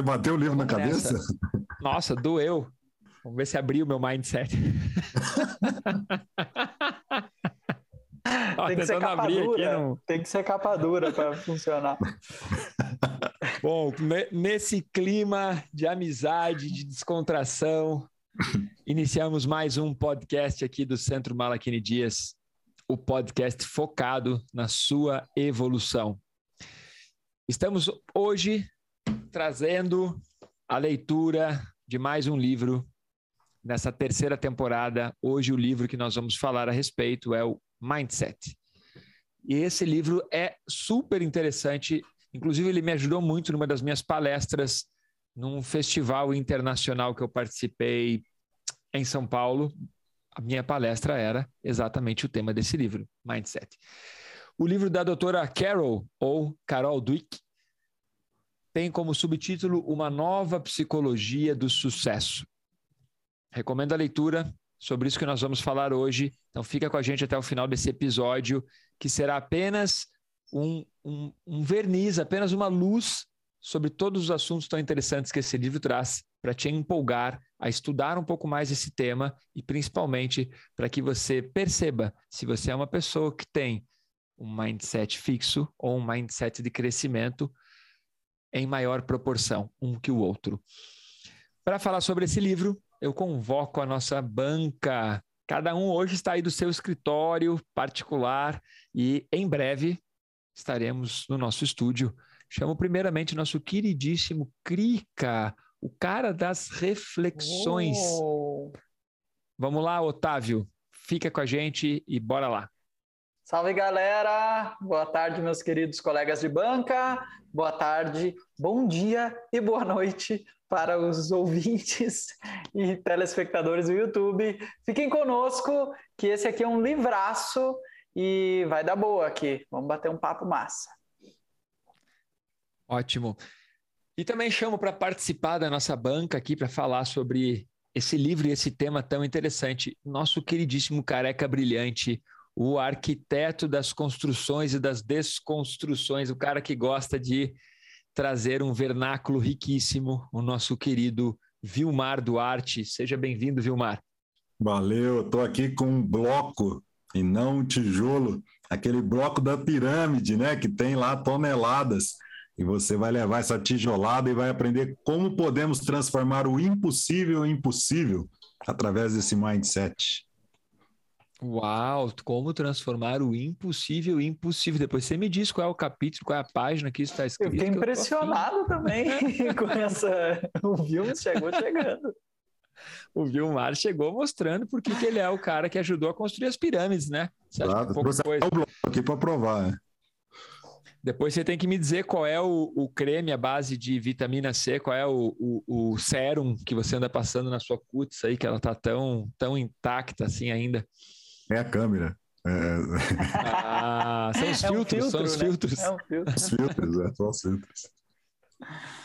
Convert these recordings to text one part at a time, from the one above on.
Você bateu o livro na cabeça? Nessa. Nossa, doeu. Vamos ver se abriu o meu mindset. Tem que, ser capa dura. No... Tem que ser capa dura para funcionar. Bom, nesse clima de amizade, de descontração, iniciamos mais um podcast aqui do Centro Malaquini Dias, o podcast focado na sua evolução. Estamos hoje trazendo a leitura de mais um livro nessa terceira temporada. Hoje o livro que nós vamos falar a respeito é o Mindset. E esse livro é super interessante, inclusive ele me ajudou muito numa das minhas palestras num festival internacional que eu participei em São Paulo. A minha palestra era exatamente o tema desse livro, Mindset. O livro da doutora Carol, ou Carol Dweck, tem como subtítulo Uma Nova Psicologia do Sucesso. Recomendo a leitura sobre isso que nós vamos falar hoje. Então fica com a gente até o final desse episódio, que será apenas um, um, um verniz, apenas uma luz sobre todos os assuntos tão interessantes que esse livro traz para te empolgar a estudar um pouco mais esse tema e principalmente para que você perceba se você é uma pessoa que tem um mindset fixo ou um mindset de crescimento em maior proporção um que o outro. Para falar sobre esse livro, eu convoco a nossa banca. Cada um hoje está aí do seu escritório particular e em breve estaremos no nosso estúdio. Chamo primeiramente nosso queridíssimo Crica, o cara das reflexões. Oh. Vamos lá, Otávio. Fica com a gente e bora lá. Salve galera! Boa tarde, meus queridos colegas de banca. Boa tarde, bom dia e boa noite para os ouvintes e telespectadores do YouTube. Fiquem conosco, que esse aqui é um livraço e vai dar boa aqui. Vamos bater um papo massa. Ótimo. E também chamo para participar da nossa banca aqui para falar sobre esse livro e esse tema tão interessante. Nosso queridíssimo careca brilhante, o arquiteto das construções e das desconstruções, o cara que gosta de trazer um vernáculo riquíssimo, o nosso querido Vilmar Duarte. Seja bem-vindo, Vilmar. Valeu, estou aqui com um bloco e não um tijolo, aquele bloco da pirâmide, né, que tem lá toneladas. E você vai levar essa tijolada e vai aprender como podemos transformar o impossível em possível através desse mindset. Uau, como transformar o impossível em impossível. Depois você me diz qual é o capítulo, qual é a página que isso está escrito. Eu fiquei impressionado eu também com essa. O Vilmar chegou chegando. O Vilmar chegou mostrando porque que ele é o cara que ajudou a construir as pirâmides, né? Você claro, um depois... o bloco aqui para provar. Né? Depois você tem que me dizer qual é o, o creme à base de vitamina C, qual é o, o, o sérum que você anda passando na sua cutis aí, que ela tá tão, tão intacta assim ainda. É a câmera. É... Ah, são os é filtros, um filtro, são os né? filtros. É um filtro. Os filtros, é, são os filtros.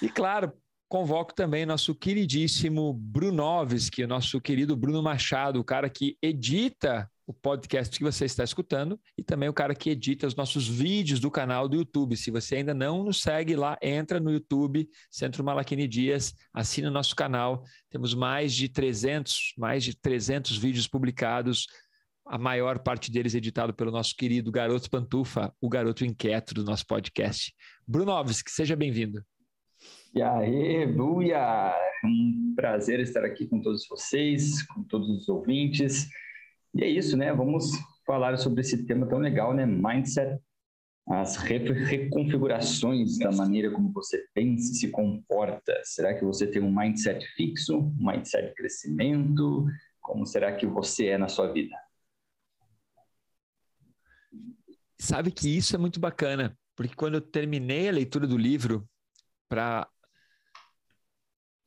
E claro, convoco também nosso queridíssimo Brunovski, o nosso querido Bruno Machado, o cara que edita o podcast que você está escutando e também o cara que edita os nossos vídeos do canal do YouTube. Se você ainda não nos segue lá, entra no YouTube, Centro Malaquini Dias, assina o nosso canal. Temos mais de 300, mais de 300 vídeos publicados a maior parte deles editado pelo nosso querido Garoto Pantufa, o garoto inquieto do nosso podcast. Brunovski, seja bem-vindo. E aí, Buia! Um prazer estar aqui com todos vocês, com todos os ouvintes. E é isso, né? Vamos falar sobre esse tema tão legal, né? Mindset, as reconfigurações da maneira como você pensa e se comporta. Será que você tem um mindset fixo, um mindset de crescimento? Como será que você é na sua vida? Sabe que isso é muito bacana, porque quando eu terminei a leitura do livro para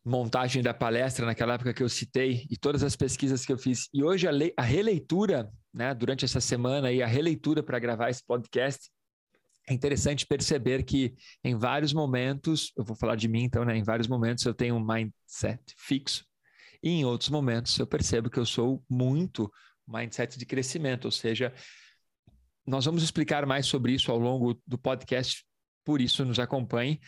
montagem da palestra naquela época que eu citei e todas as pesquisas que eu fiz e hoje a, a releitura, né, durante essa semana e a releitura para gravar esse podcast, é interessante perceber que em vários momentos, eu vou falar de mim então, né, em vários momentos eu tenho um mindset fixo e em outros momentos eu percebo que eu sou muito mindset de crescimento, ou seja, nós vamos explicar mais sobre isso ao longo do podcast, por isso nos acompanhe.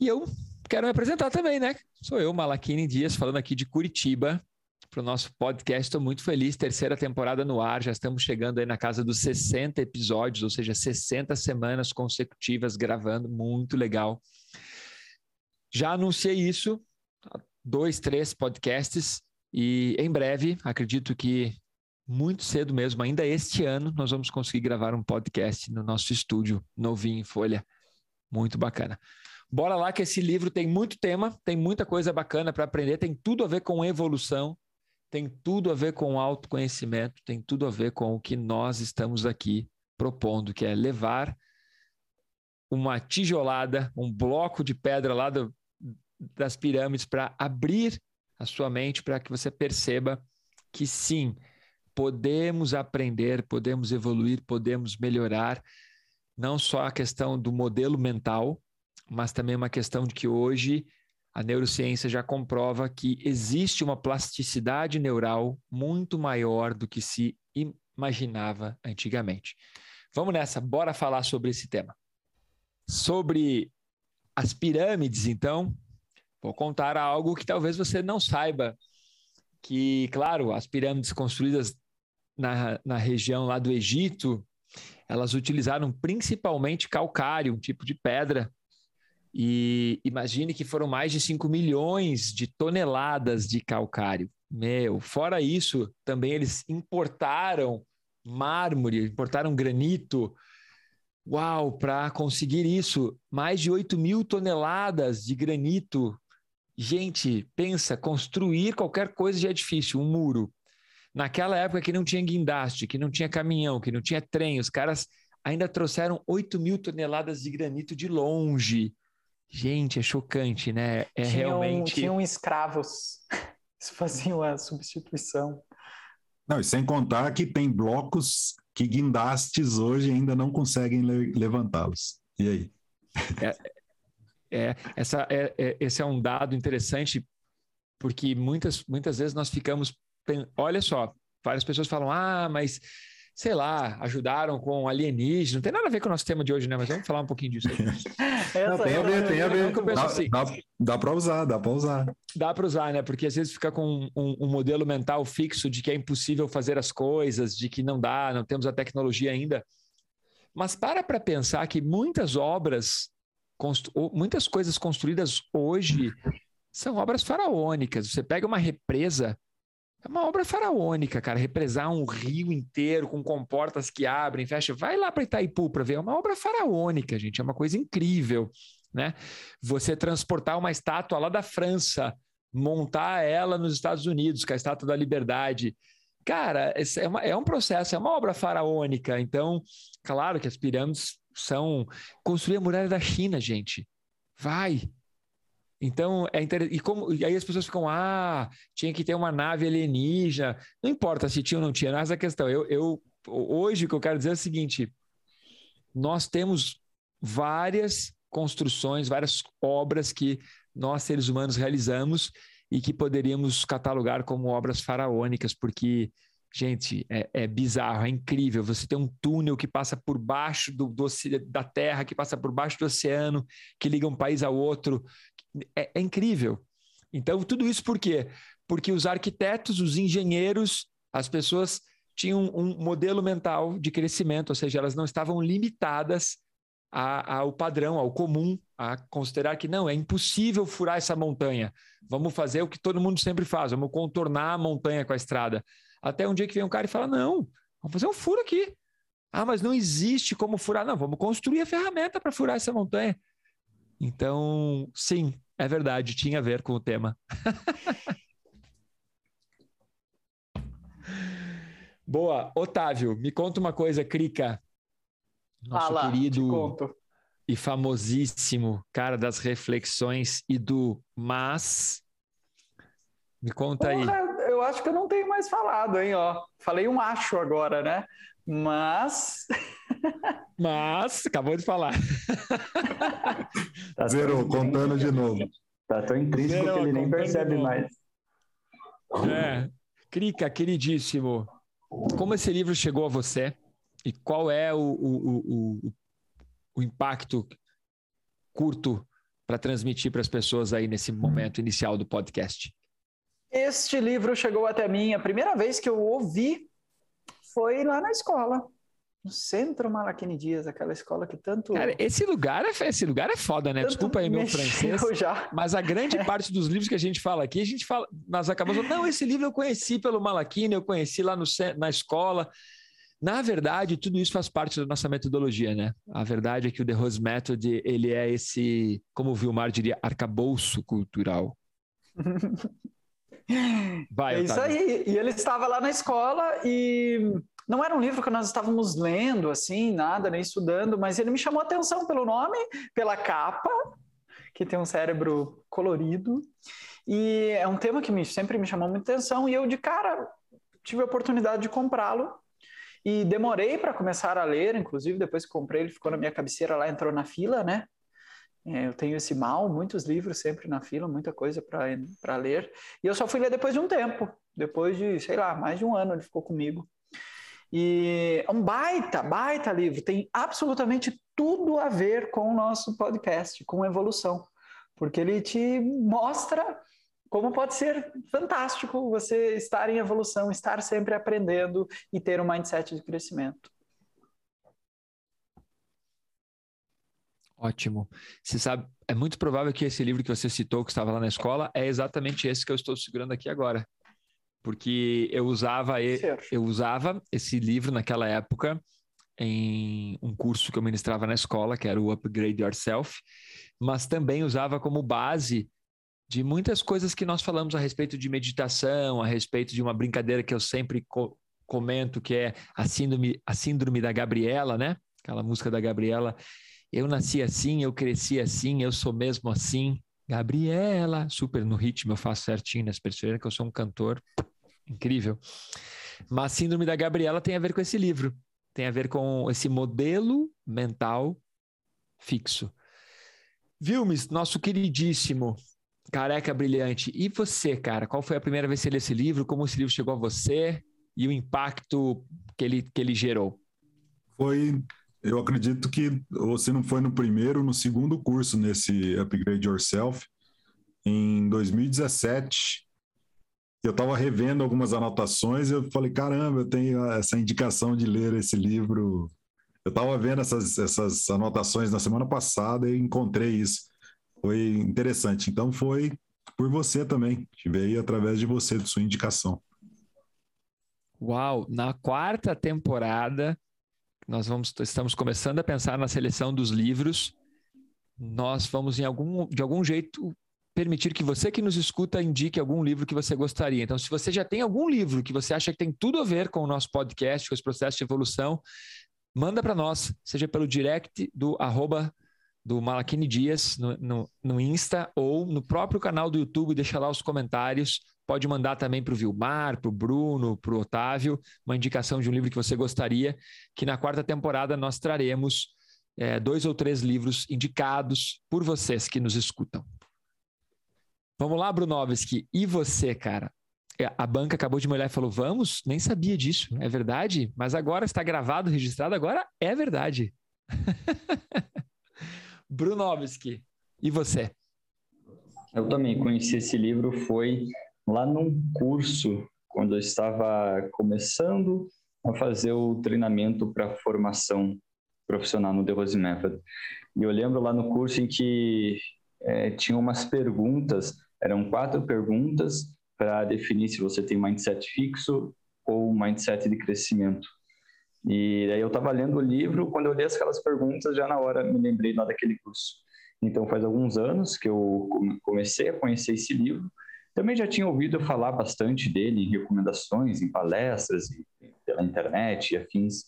E eu quero me apresentar também, né? Sou eu, Malaquini Dias, falando aqui de Curitiba para o nosso podcast. Estou muito feliz, terceira temporada no ar, já estamos chegando aí na casa dos 60 episódios, ou seja, 60 semanas consecutivas gravando, muito legal. Já anunciei isso, dois, três podcasts, e em breve, acredito que muito cedo mesmo, ainda este ano, nós vamos conseguir gravar um podcast no nosso estúdio novinho em Folha. Muito bacana. Bora lá que esse livro tem muito tema, tem muita coisa bacana para aprender, tem tudo a ver com evolução, tem tudo a ver com autoconhecimento, tem tudo a ver com o que nós estamos aqui propondo, que é levar uma tijolada, um bloco de pedra lá do, das pirâmides para abrir a sua mente para que você perceba que sim, podemos aprender, podemos evoluir, podemos melhorar, não só a questão do modelo mental, mas também uma questão de que hoje a neurociência já comprova que existe uma plasticidade neural muito maior do que se imaginava antigamente. Vamos nessa, bora falar sobre esse tema. Sobre as pirâmides, então, vou contar algo que talvez você não saiba. Que, claro, as pirâmides construídas na, na região lá do Egito, elas utilizaram principalmente calcário, um tipo de pedra, e imagine que foram mais de 5 milhões de toneladas de calcário. Meu, fora isso, também eles importaram mármore, importaram granito. Uau, para conseguir isso, mais de 8 mil toneladas de granito. Gente, pensa, construir qualquer coisa já é difícil, um muro. Naquela época que não tinha guindaste, que não tinha caminhão, que não tinha trem, os caras ainda trouxeram 8 mil toneladas de granito de longe Gente, é chocante, né? É tinham, realmente. Tinham escravos. Eles faziam a substituição. Não, e sem contar que tem blocos que guindastes hoje ainda não conseguem le levantá-los. E aí? É, é, essa, é, é, esse é um dado interessante, porque muitas, muitas vezes nós ficamos. Olha só, várias pessoas falam: ah, mas sei lá, ajudaram com alienígena. Não tem nada a ver com o nosso tema de hoje, né? Mas vamos falar um pouquinho disso. Não, tem a ver, tem a ver. Dá, assim, dá, dá para usar, dá para usar. Dá para usar, né? Porque às vezes fica com um, um, modelo mental fixo de que é impossível fazer as coisas, de que não dá, não temos a tecnologia ainda. Mas para para pensar que muitas obras, muitas coisas construídas hoje são obras faraônicas. Você pega uma represa é uma obra faraônica, cara. Represar um rio inteiro com comportas que abrem, fecha. Vai lá para Itaipu para ver. É uma obra faraônica, gente. É uma coisa incrível, né? Você transportar uma estátua lá da França, montar ela nos Estados Unidos, com a estátua da Liberdade. Cara, é, uma, é um processo, é uma obra faraônica. Então, claro que as pirâmides são. Construir a muralha da China, gente. Vai, então, é interessante. E, como... e aí as pessoas ficam, ah, tinha que ter uma nave alienígena. Não importa se tinha ou não tinha, é essa questão. Eu, eu, hoje, o que eu quero dizer é o seguinte: nós temos várias construções, várias obras que nós, seres humanos, realizamos e que poderíamos catalogar como obras faraônicas, porque Gente, é, é, bizarro, é incrível. Você tem um túnel que passa por baixo do, do, da Terra, que passa por baixo do oceano, que liga um país ao outro. É, é incrível. Então, tudo isso por quê? Porque os arquitetos, os engenheiros, as pessoas tinham um modelo mental de crescimento, ou seja, elas não estavam limitadas a, ao padrão, ao comum, a considerar que não, é impossível furar essa montanha. Vamos fazer o que todo mundo sempre faz, vamos contornar a montanha com a estrada. Até um dia que vem um cara e fala: não, vamos fazer um furo aqui. Ah, mas não existe como furar. Não, vamos construir a ferramenta para furar essa montanha. Então, sim, é verdade, tinha a ver com o tema. Boa. Otávio, me conta uma coisa, Crica. Nosso Fala, querido e famosíssimo cara das reflexões e do mas. Me conta Porra, aí eu acho que eu não tenho mais falado, hein? Ó, falei um acho agora, né? Mas. Mas, acabou de falar. tá Zerou, contando de novo. Tá tão intrínseco Zerou, que ele nem percebe mais. É. Crica, queridíssimo, como esse livro chegou a você e qual é o, o, o, o impacto curto para transmitir para as pessoas aí nesse momento inicial do podcast? Este livro chegou até mim, a primeira vez que eu ouvi foi lá na escola no centro Malaquini Dias, aquela escola que tanto. Cara, esse lugar é, esse lugar é foda, né? Desculpa aí meu francês. Já. Mas a grande é. parte dos livros que a gente fala aqui, a gente fala, nós acabamos não, esse livro eu conheci pelo Malaquini, eu conheci lá no, na escola. Na verdade, tudo isso faz parte da nossa metodologia, né? A verdade é que o The Rose Method, ele é esse, como o Vilmar diria, arcabouço cultural. Vai, é isso aí. E ele estava lá na escola e não era um livro que nós estávamos lendo, assim, nada, nem estudando, mas ele me chamou a atenção pelo nome, pela capa, que tem um cérebro colorido. E é um tema que me, sempre me chamou muita atenção. E eu, de cara, tive a oportunidade de comprá-lo. E demorei para começar a ler, inclusive depois que comprei, ele ficou na minha cabeceira lá, entrou na fila, né? É, eu tenho esse mal, muitos livros sempre na fila, muita coisa para ler. E eu só fui ler depois de um tempo, depois de, sei lá, mais de um ano ele ficou comigo. E é um baita, baita livro, tem absolutamente tudo a ver com o nosso podcast, com evolução, porque ele te mostra como pode ser fantástico você estar em evolução, estar sempre aprendendo e ter um mindset de crescimento. Ótimo. Você sabe, é muito provável que esse livro que você citou, que estava lá na escola, é exatamente esse que eu estou segurando aqui agora porque eu usava eu usava esse livro naquela época em um curso que eu ministrava na escola, que era o Upgrade Yourself, mas também usava como base de muitas coisas que nós falamos a respeito de meditação, a respeito de uma brincadeira que eu sempre co comento, que é a síndrome, a síndrome da Gabriela, né? Aquela música da Gabriela. Eu nasci assim, eu cresci assim, eu sou mesmo assim. Gabriela, super no ritmo, eu faço certinho, né? Perceberam que eu sou um cantor incrível. Mas Síndrome da Gabriela tem a ver com esse livro, tem a ver com esse modelo mental fixo. Vilmes, nosso queridíssimo careca brilhante, e você, cara? Qual foi a primeira vez que você leu esse livro? Como esse livro chegou a você e o impacto que ele, que ele gerou? Foi, eu acredito que você não foi no primeiro, no segundo curso nesse Upgrade Yourself, em 2017 eu estava revendo algumas anotações e eu falei, caramba, eu tenho essa indicação de ler esse livro. Eu estava vendo essas, essas anotações na semana passada e encontrei isso. Foi interessante. Então foi por você também. Veio através de você, de sua indicação. Uau! Na quarta temporada, nós vamos, estamos começando a pensar na seleção dos livros. Nós vamos, em algum, de algum jeito, permitir que você que nos escuta indique algum livro que você gostaria. Então, se você já tem algum livro que você acha que tem tudo a ver com o nosso podcast, com os processos de evolução, manda para nós, seja pelo direct do arroba do Dias no, no, no, Insta ou no próprio canal do YouTube, deixa lá os comentários. Pode mandar também para o Vilmar, para o Bruno, para o Otávio, uma indicação de um livro que você gostaria, que na quarta temporada nós traremos é, dois ou três livros indicados por vocês que nos escutam. Vamos lá, Brunovski. E você, cara? É, a banca acabou de me olhar e falou: Vamos? Nem sabia disso. É verdade? Mas agora está gravado, registrado, agora é verdade. Brunovski. E você? Eu também conheci esse livro, foi lá num curso, quando eu estava começando a fazer o treinamento para formação profissional no The Rose Method. E eu lembro lá no curso em que é, tinha umas perguntas eram quatro perguntas para definir se você tem mindset fixo ou mindset de crescimento. E aí eu estava lendo o livro, quando eu li aquelas perguntas, já na hora me lembrei lá daquele curso. Então faz alguns anos que eu comecei a conhecer esse livro. Também já tinha ouvido falar bastante dele em recomendações, em palestras, pela internet e afins.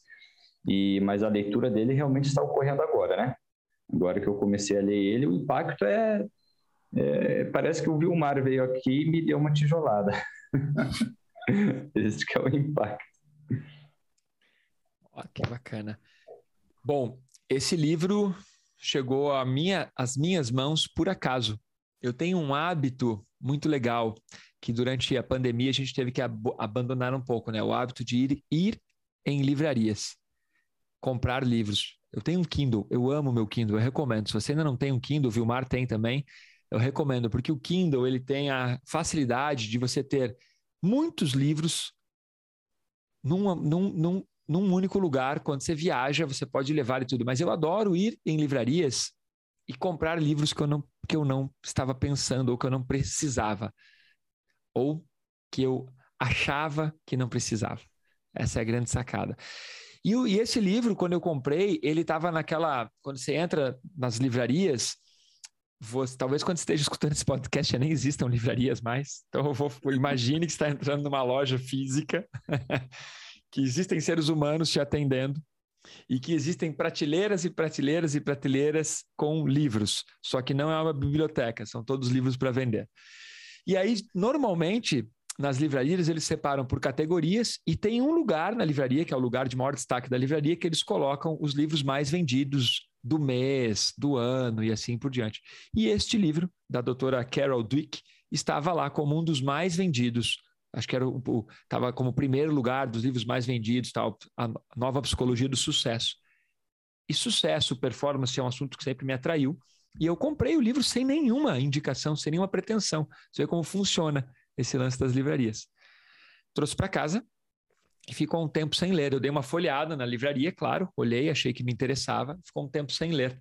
E, mas a leitura dele realmente está ocorrendo agora, né? Agora que eu comecei a ler ele, o impacto é é, parece que o Vilmar veio aqui e me deu uma tijolada. Esse que é o impacto. Oh, que bacana. Bom, esse livro chegou minha, às minhas mãos por acaso. Eu tenho um hábito muito legal que durante a pandemia a gente teve que ab abandonar um pouco, né? O hábito de ir, ir em livrarias, comprar livros. Eu tenho um Kindle, eu amo meu Kindle, eu recomendo. Se você ainda não tem um Kindle, o Vilmar tem também, eu recomendo, porque o Kindle ele tem a facilidade de você ter muitos livros num, num, num, num único lugar. Quando você viaja, você pode levar e tudo. Mas eu adoro ir em livrarias e comprar livros que eu não, que eu não estava pensando ou que eu não precisava. Ou que eu achava que não precisava. Essa é a grande sacada. E, e esse livro, quando eu comprei, ele estava naquela. Quando você entra nas livrarias, você, talvez quando esteja escutando esse podcast já nem existam livrarias mais. Então, eu vou, imagine que está entrando numa loja física, que existem seres humanos te atendendo e que existem prateleiras e prateleiras e prateleiras com livros. Só que não é uma biblioteca, são todos livros para vender. E aí, normalmente, nas livrarias eles separam por categorias e tem um lugar na livraria, que é o lugar de maior destaque da livraria, que eles colocam os livros mais vendidos do mês, do ano e assim por diante. E este livro, da doutora Carol Dweck, estava lá como um dos mais vendidos. Acho que era estava como primeiro lugar dos livros mais vendidos, tal, a nova psicologia do sucesso. E sucesso, performance é um assunto que sempre me atraiu. E eu comprei o livro sem nenhuma indicação, sem nenhuma pretensão. Você vê como funciona esse lance das livrarias. Trouxe para casa e ficou um tempo sem ler. Eu dei uma folheada na livraria, claro, olhei, achei que me interessava, ficou um tempo sem ler.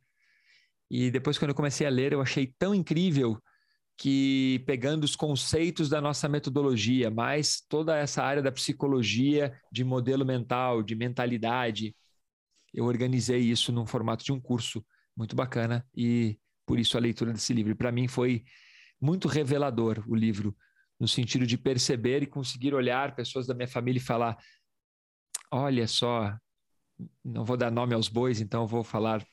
E depois, quando eu comecei a ler, eu achei tão incrível que, pegando os conceitos da nossa metodologia, mais toda essa área da psicologia, de modelo mental, de mentalidade, eu organizei isso num formato de um curso muito bacana e por isso a leitura desse livro. Para mim foi muito revelador o livro no sentido de perceber e conseguir olhar pessoas da minha família e falar: olha só, não vou dar nome aos bois, então vou falar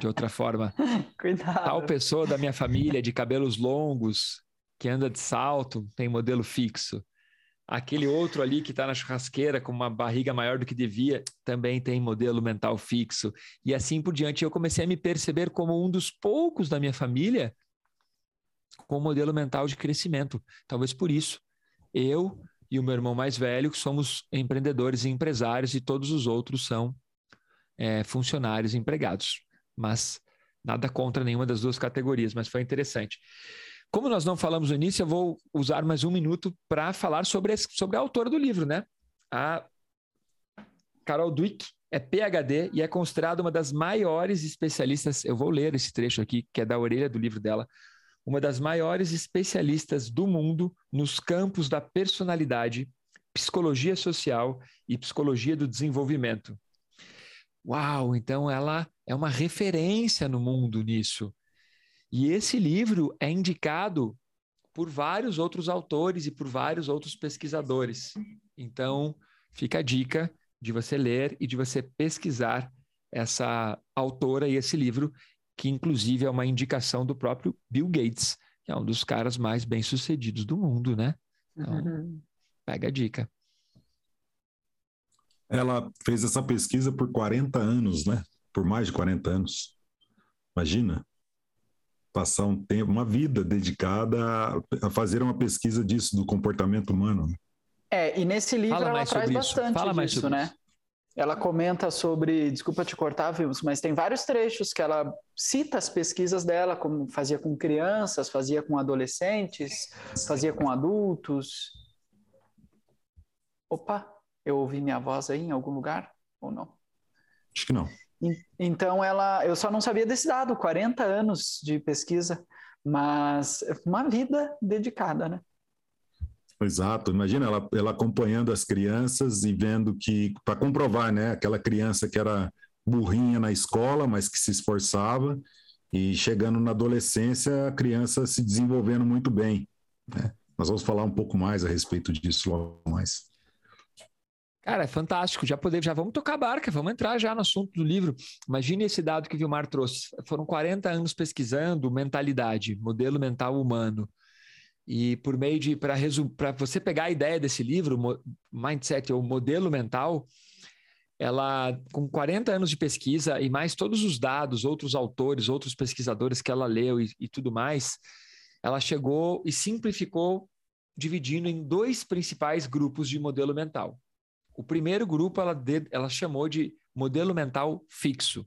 de outra forma. Cuidado. Tal pessoa da minha família de cabelos longos, que anda de salto, tem modelo fixo. Aquele outro ali que está na churrasqueira com uma barriga maior do que devia, também tem modelo mental fixo. E assim por diante, eu comecei a me perceber como um dos poucos da minha família com modelo mental de crescimento. Talvez por isso, eu e o meu irmão mais velho somos empreendedores e empresários e todos os outros são é, funcionários e empregados. Mas nada contra nenhuma das duas categorias, mas foi interessante. Como nós não falamos no início, eu vou usar mais um minuto para falar sobre, esse, sobre a autora do livro, né? A Carol Dweck é PhD e é considerada uma das maiores especialistas. Eu vou ler esse trecho aqui, que é da orelha do livro dela uma das maiores especialistas do mundo nos campos da personalidade, psicologia social e psicologia do desenvolvimento. Uau, então ela é uma referência no mundo nisso. E esse livro é indicado por vários outros autores e por vários outros pesquisadores. Então, fica a dica de você ler e de você pesquisar essa autora e esse livro, que inclusive é uma indicação do próprio Bill Gates, que é um dos caras mais bem-sucedidos do mundo, né? Então, uhum. pega a dica. Ela fez essa pesquisa por 40 anos, né? Por mais de 40 anos. Imagina passar um tempo, uma vida dedicada a fazer uma pesquisa disso do comportamento humano. É, e nesse livro Fala ela traz bastante Fala disso, né? Isso ela comenta sobre, desculpa te cortar, Vilmos, mas tem vários trechos que ela cita as pesquisas dela, como fazia com crianças, fazia com adolescentes, fazia com adultos. Opa, eu ouvi minha voz aí em algum lugar ou não? Acho que não. Então ela, eu só não sabia desse dado, 40 anos de pesquisa, mas uma vida dedicada, né? Exato, imagina ela, ela acompanhando as crianças e vendo que, para comprovar, né, aquela criança que era burrinha na escola, mas que se esforçava, e chegando na adolescência, a criança se desenvolvendo muito bem. Né? Nós vamos falar um pouco mais a respeito disso logo mais. Cara, é fantástico. Já poder, já vamos tocar a barca, vamos entrar já no assunto do livro. Imagine esse dado que o Vilmar trouxe. Foram 40 anos pesquisando mentalidade, modelo mental humano. E por meio de, para você pegar a ideia desse livro, Mindset, ou Modelo Mental, ela, com 40 anos de pesquisa e mais todos os dados, outros autores, outros pesquisadores que ela leu e, e tudo mais, ela chegou e simplificou, dividindo em dois principais grupos de modelo mental. O primeiro grupo ela, de, ela chamou de modelo mental fixo.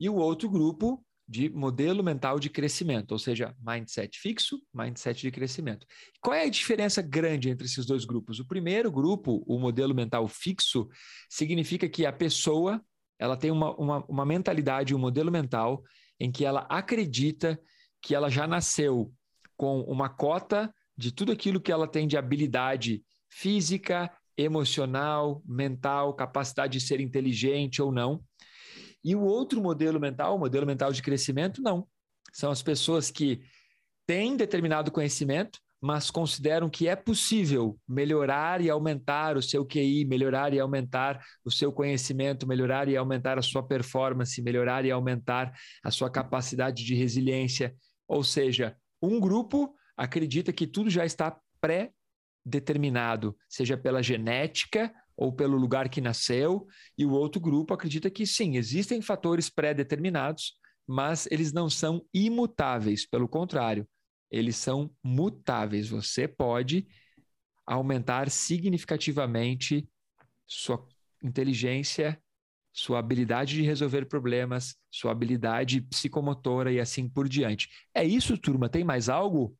E o outro grupo de modelo mental de crescimento, ou seja, mindset fixo, mindset de crescimento. Qual é a diferença grande entre esses dois grupos? O primeiro grupo, o modelo mental fixo, significa que a pessoa ela tem uma, uma, uma mentalidade, um modelo mental em que ela acredita que ela já nasceu com uma cota de tudo aquilo que ela tem de habilidade física, emocional, mental, capacidade de ser inteligente ou não. E o outro modelo mental, o modelo mental de crescimento, não. São as pessoas que têm determinado conhecimento, mas consideram que é possível melhorar e aumentar o seu QI, melhorar e aumentar o seu conhecimento, melhorar e aumentar a sua performance, melhorar e aumentar a sua capacidade de resiliência. Ou seja, um grupo acredita que tudo já está pré-determinado, seja pela genética ou pelo lugar que nasceu, e o outro grupo acredita que sim, existem fatores pré-determinados, mas eles não são imutáveis, pelo contrário, eles são mutáveis. Você pode aumentar significativamente sua inteligência, sua habilidade de resolver problemas, sua habilidade psicomotora e assim por diante. É isso, turma? Tem mais algo?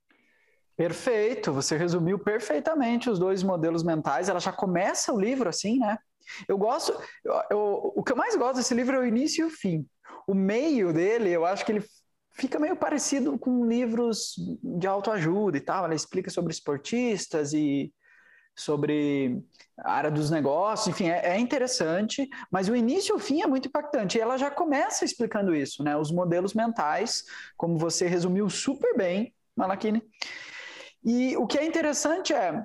Perfeito, você resumiu perfeitamente os dois modelos mentais. Ela já começa o livro assim, né? Eu gosto, eu, eu, o que eu mais gosto desse livro é o início e o fim. O meio dele, eu acho que ele fica meio parecido com livros de autoajuda e tal. Ela explica sobre esportistas e sobre a área dos negócios, enfim, é, é, interessante, mas o início e o fim é muito impactante. E ela já começa explicando isso, né? Os modelos mentais, como você resumiu super bem, Malakini. E o que é interessante é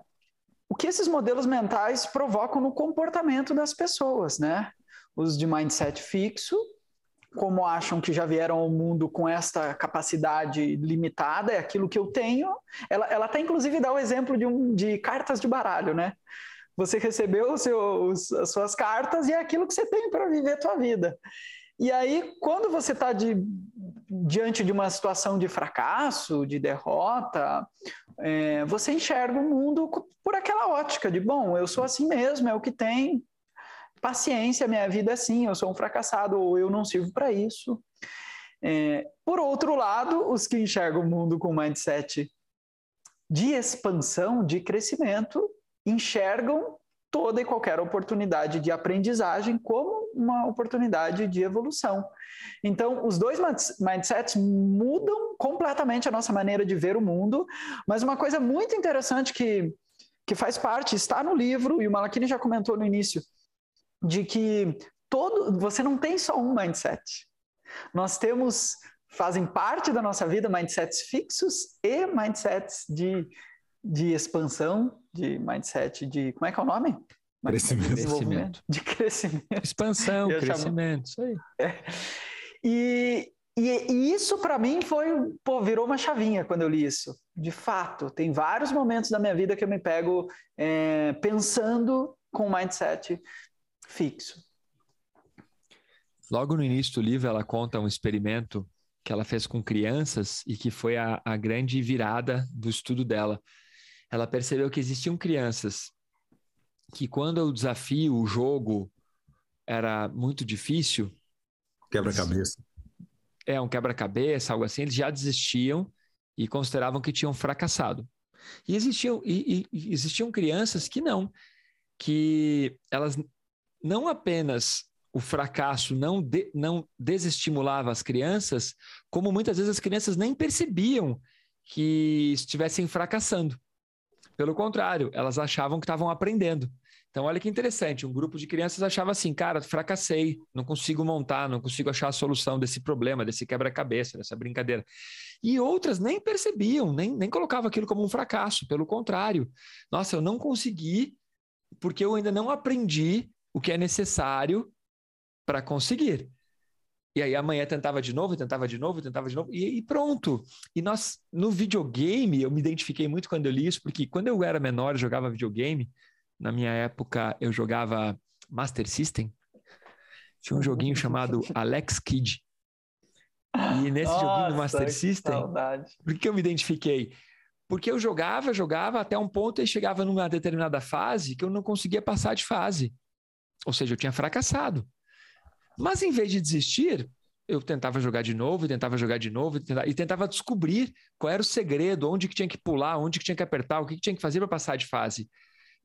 o que esses modelos mentais provocam no comportamento das pessoas, né? Os de mindset fixo, como acham que já vieram ao mundo com esta capacidade limitada, é aquilo que eu tenho. Ela, ela até inclusive dá o exemplo de, um, de cartas de baralho, né? Você recebeu as suas cartas e é aquilo que você tem para viver a tua vida. E aí, quando você está diante de uma situação de fracasso, de derrota, é, você enxerga o mundo por aquela ótica de, bom, eu sou assim mesmo, é o que tem, paciência, minha vida é assim, eu sou um fracassado ou eu não sirvo para isso. É, por outro lado, os que enxergam o mundo com mindset de expansão, de crescimento, enxergam toda e qualquer oportunidade de aprendizagem como uma oportunidade de evolução. Então, os dois mindsets mudam completamente a nossa maneira de ver o mundo, mas uma coisa muito interessante que, que faz parte, está no livro, e o Malakini já comentou no início, de que todo, você não tem só um mindset. Nós temos, fazem parte da nossa vida mindsets fixos e mindsets de de expansão, de mindset, de. Como é que é o nome? Crescimento. De crescimento. De crescimento. Expansão, crescimento, isso aí. É. E, e, e, isso para mim foi, pô, virou uma chavinha quando eu li isso. De fato, tem vários momentos da minha vida que eu me pego é, pensando com um mindset fixo. Logo no início do livro, ela conta um experimento que ela fez com crianças e que foi a, a grande virada do estudo dela ela percebeu que existiam crianças que quando o desafio, o jogo era muito difícil, quebra-cabeça. É um quebra-cabeça, algo assim, eles já desistiam e consideravam que tinham fracassado. E existiam, e, e, existiam crianças que não, que elas não apenas o fracasso não, de, não desestimulava as crianças, como muitas vezes as crianças nem percebiam que estivessem fracassando. Pelo contrário, elas achavam que estavam aprendendo. Então, olha que interessante, um grupo de crianças achava assim, cara, fracassei, não consigo montar, não consigo achar a solução desse problema, desse quebra-cabeça, dessa brincadeira. E outras nem percebiam, nem, nem colocavam aquilo como um fracasso, pelo contrário. Nossa, eu não consegui porque eu ainda não aprendi o que é necessário para conseguir. E aí amanhã tentava de novo, tentava de novo, tentava de novo, e, e, pronto. E nós, no videogame, eu me identifiquei muito quando eu li isso, porque quando eu era menor, eu jogava videogame. Na minha época, eu jogava Master System. Tinha um joguinho chamado Alex Kidd. E nesse Nossa, joguinho do Master System, saudade. por que eu me identifiquei? Porque eu jogava, jogava até um ponto e chegava numa determinada fase que eu não conseguia passar de fase. Ou seja, eu tinha fracassado. Mas em vez de desistir, eu tentava jogar de novo, tentava jogar de novo, e tentava, descobrir qual era o segredo, onde que tinha que pular, onde que tinha que apertar, o que, que tinha que fazer para passar de fase.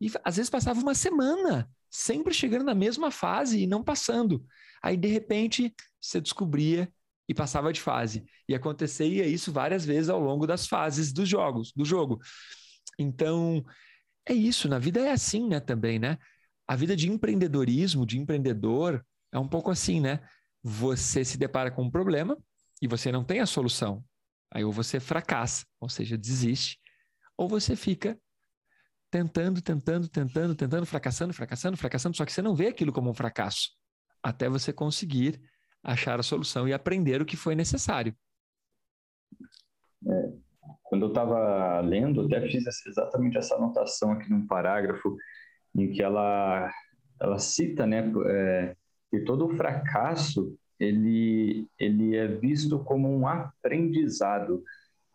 E às vezes passava uma semana, sempre chegando na mesma fase e não passando. Aí, de repente, você descobria e passava de fase. E acontecia isso várias vezes ao longo das fases dos jogos, do jogo. Então, é isso, na vida é assim, né, também, né? A vida de empreendedorismo, de empreendedor, é um pouco assim, né? Você se depara com um problema e você não tem a solução. Aí ou você fracassa, ou seja, desiste, ou você fica tentando, tentando, tentando, tentando, fracassando, fracassando, fracassando, só que você não vê aquilo como um fracasso, até você conseguir achar a solução e aprender o que foi necessário. É, quando eu estava lendo, até fiz exatamente essa anotação aqui num parágrafo em que ela ela cita, né, é, que todo fracasso ele ele é visto como um aprendizado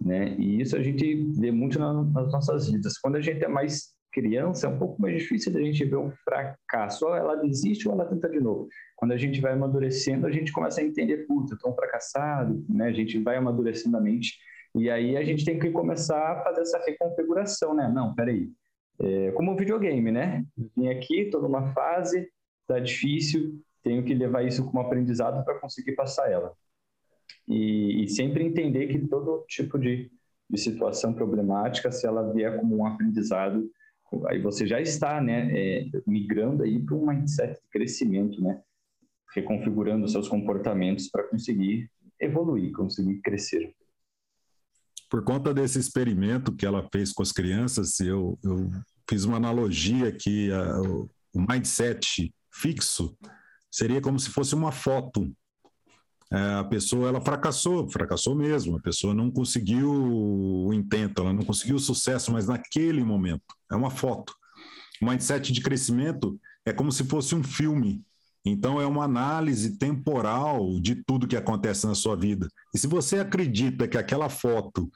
né? E isso a gente vê muito nas nossas vidas. Quando a gente é mais criança, é um pouco mais difícil da gente ver um fracasso. Ou ela desiste ou ela tenta de novo. Quando a gente vai amadurecendo, a gente começa a entender, puta, tô um fracassado, né? A gente vai amadurecendo a mente. E aí a gente tem que começar a fazer essa reconfiguração, né? Não, peraí. É, como um videogame, né? Vim aqui, tô numa fase, tá difícil, tenho que levar isso como aprendizado para conseguir passar ela e, e sempre entender que todo tipo de, de situação problemática, se ela vier como um aprendizado, aí você já está, né, é, migrando aí para um mindset de crescimento, né, reconfigurando seus comportamentos para conseguir evoluir, conseguir crescer. Por conta desse experimento que ela fez com as crianças, eu, eu fiz uma analogia que a, o mindset fixo seria como se fosse uma foto é, a pessoa ela fracassou, fracassou mesmo, a pessoa não conseguiu o intento, ela não conseguiu o sucesso, mas naquele momento, é uma foto. O mindset de crescimento é como se fosse um filme, então é uma análise temporal de tudo que acontece na sua vida. E se você acredita que aquela foto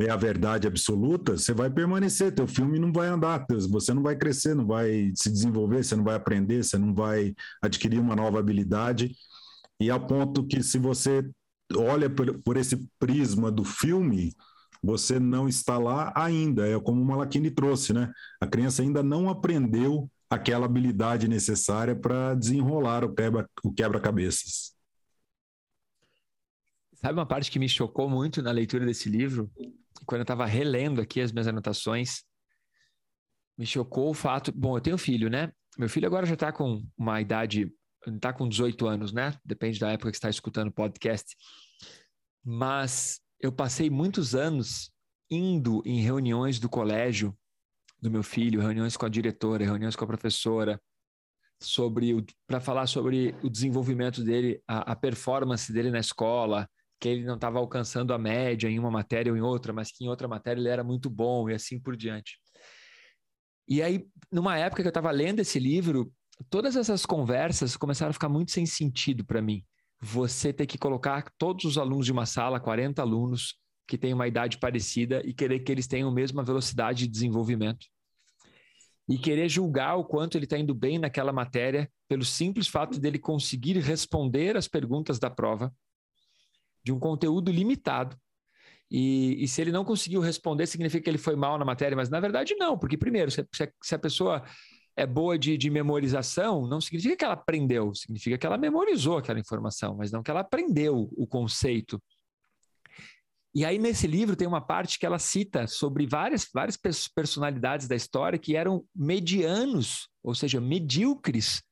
é a verdade absoluta, você vai permanecer, teu filme não vai andar, você não vai crescer, não vai se desenvolver, você não vai aprender, você não vai adquirir uma nova habilidade e ao ponto que, se você olha por, por esse prisma do filme, você não está lá ainda. É como o Malachini trouxe, né? A criança ainda não aprendeu aquela habilidade necessária para desenrolar o quebra-cabeças. O quebra Sabe uma parte que me chocou muito na leitura desse livro? Quando eu estava relendo aqui as minhas anotações, me chocou o fato. Bom, eu tenho filho, né? Meu filho agora já está com uma idade está com 18 anos, né? Depende da época que está escutando o podcast. Mas eu passei muitos anos indo em reuniões do colégio do meu filho, reuniões com a diretora, reuniões com a professora, sobre para falar sobre o desenvolvimento dele, a, a, performance dele na escola, que ele não estava alcançando a média em uma matéria ou em outra, mas que em outra matéria ele era muito bom e assim por diante. E aí, numa época que eu estava lendo esse livro, todas essas conversas começaram a ficar muito sem sentido para mim. Você ter que colocar todos os alunos de uma sala, 40 alunos, que têm uma idade parecida, e querer que eles tenham a mesma velocidade de desenvolvimento. E querer julgar o quanto ele está indo bem naquela matéria pelo simples fato dele conseguir responder as perguntas da prova de um conteúdo limitado. E, e, se ele não conseguiu responder, significa que ele foi mal na matéria, mas na verdade não, porque primeiro, se, se a pessoa é boa de, de memorização, não significa que ela aprendeu, significa que ela memorizou aquela informação, mas não que ela aprendeu o conceito. E aí, nesse livro, tem uma parte que ela cita sobre várias, várias personalidades da história que eram medianos, ou seja, medíocres,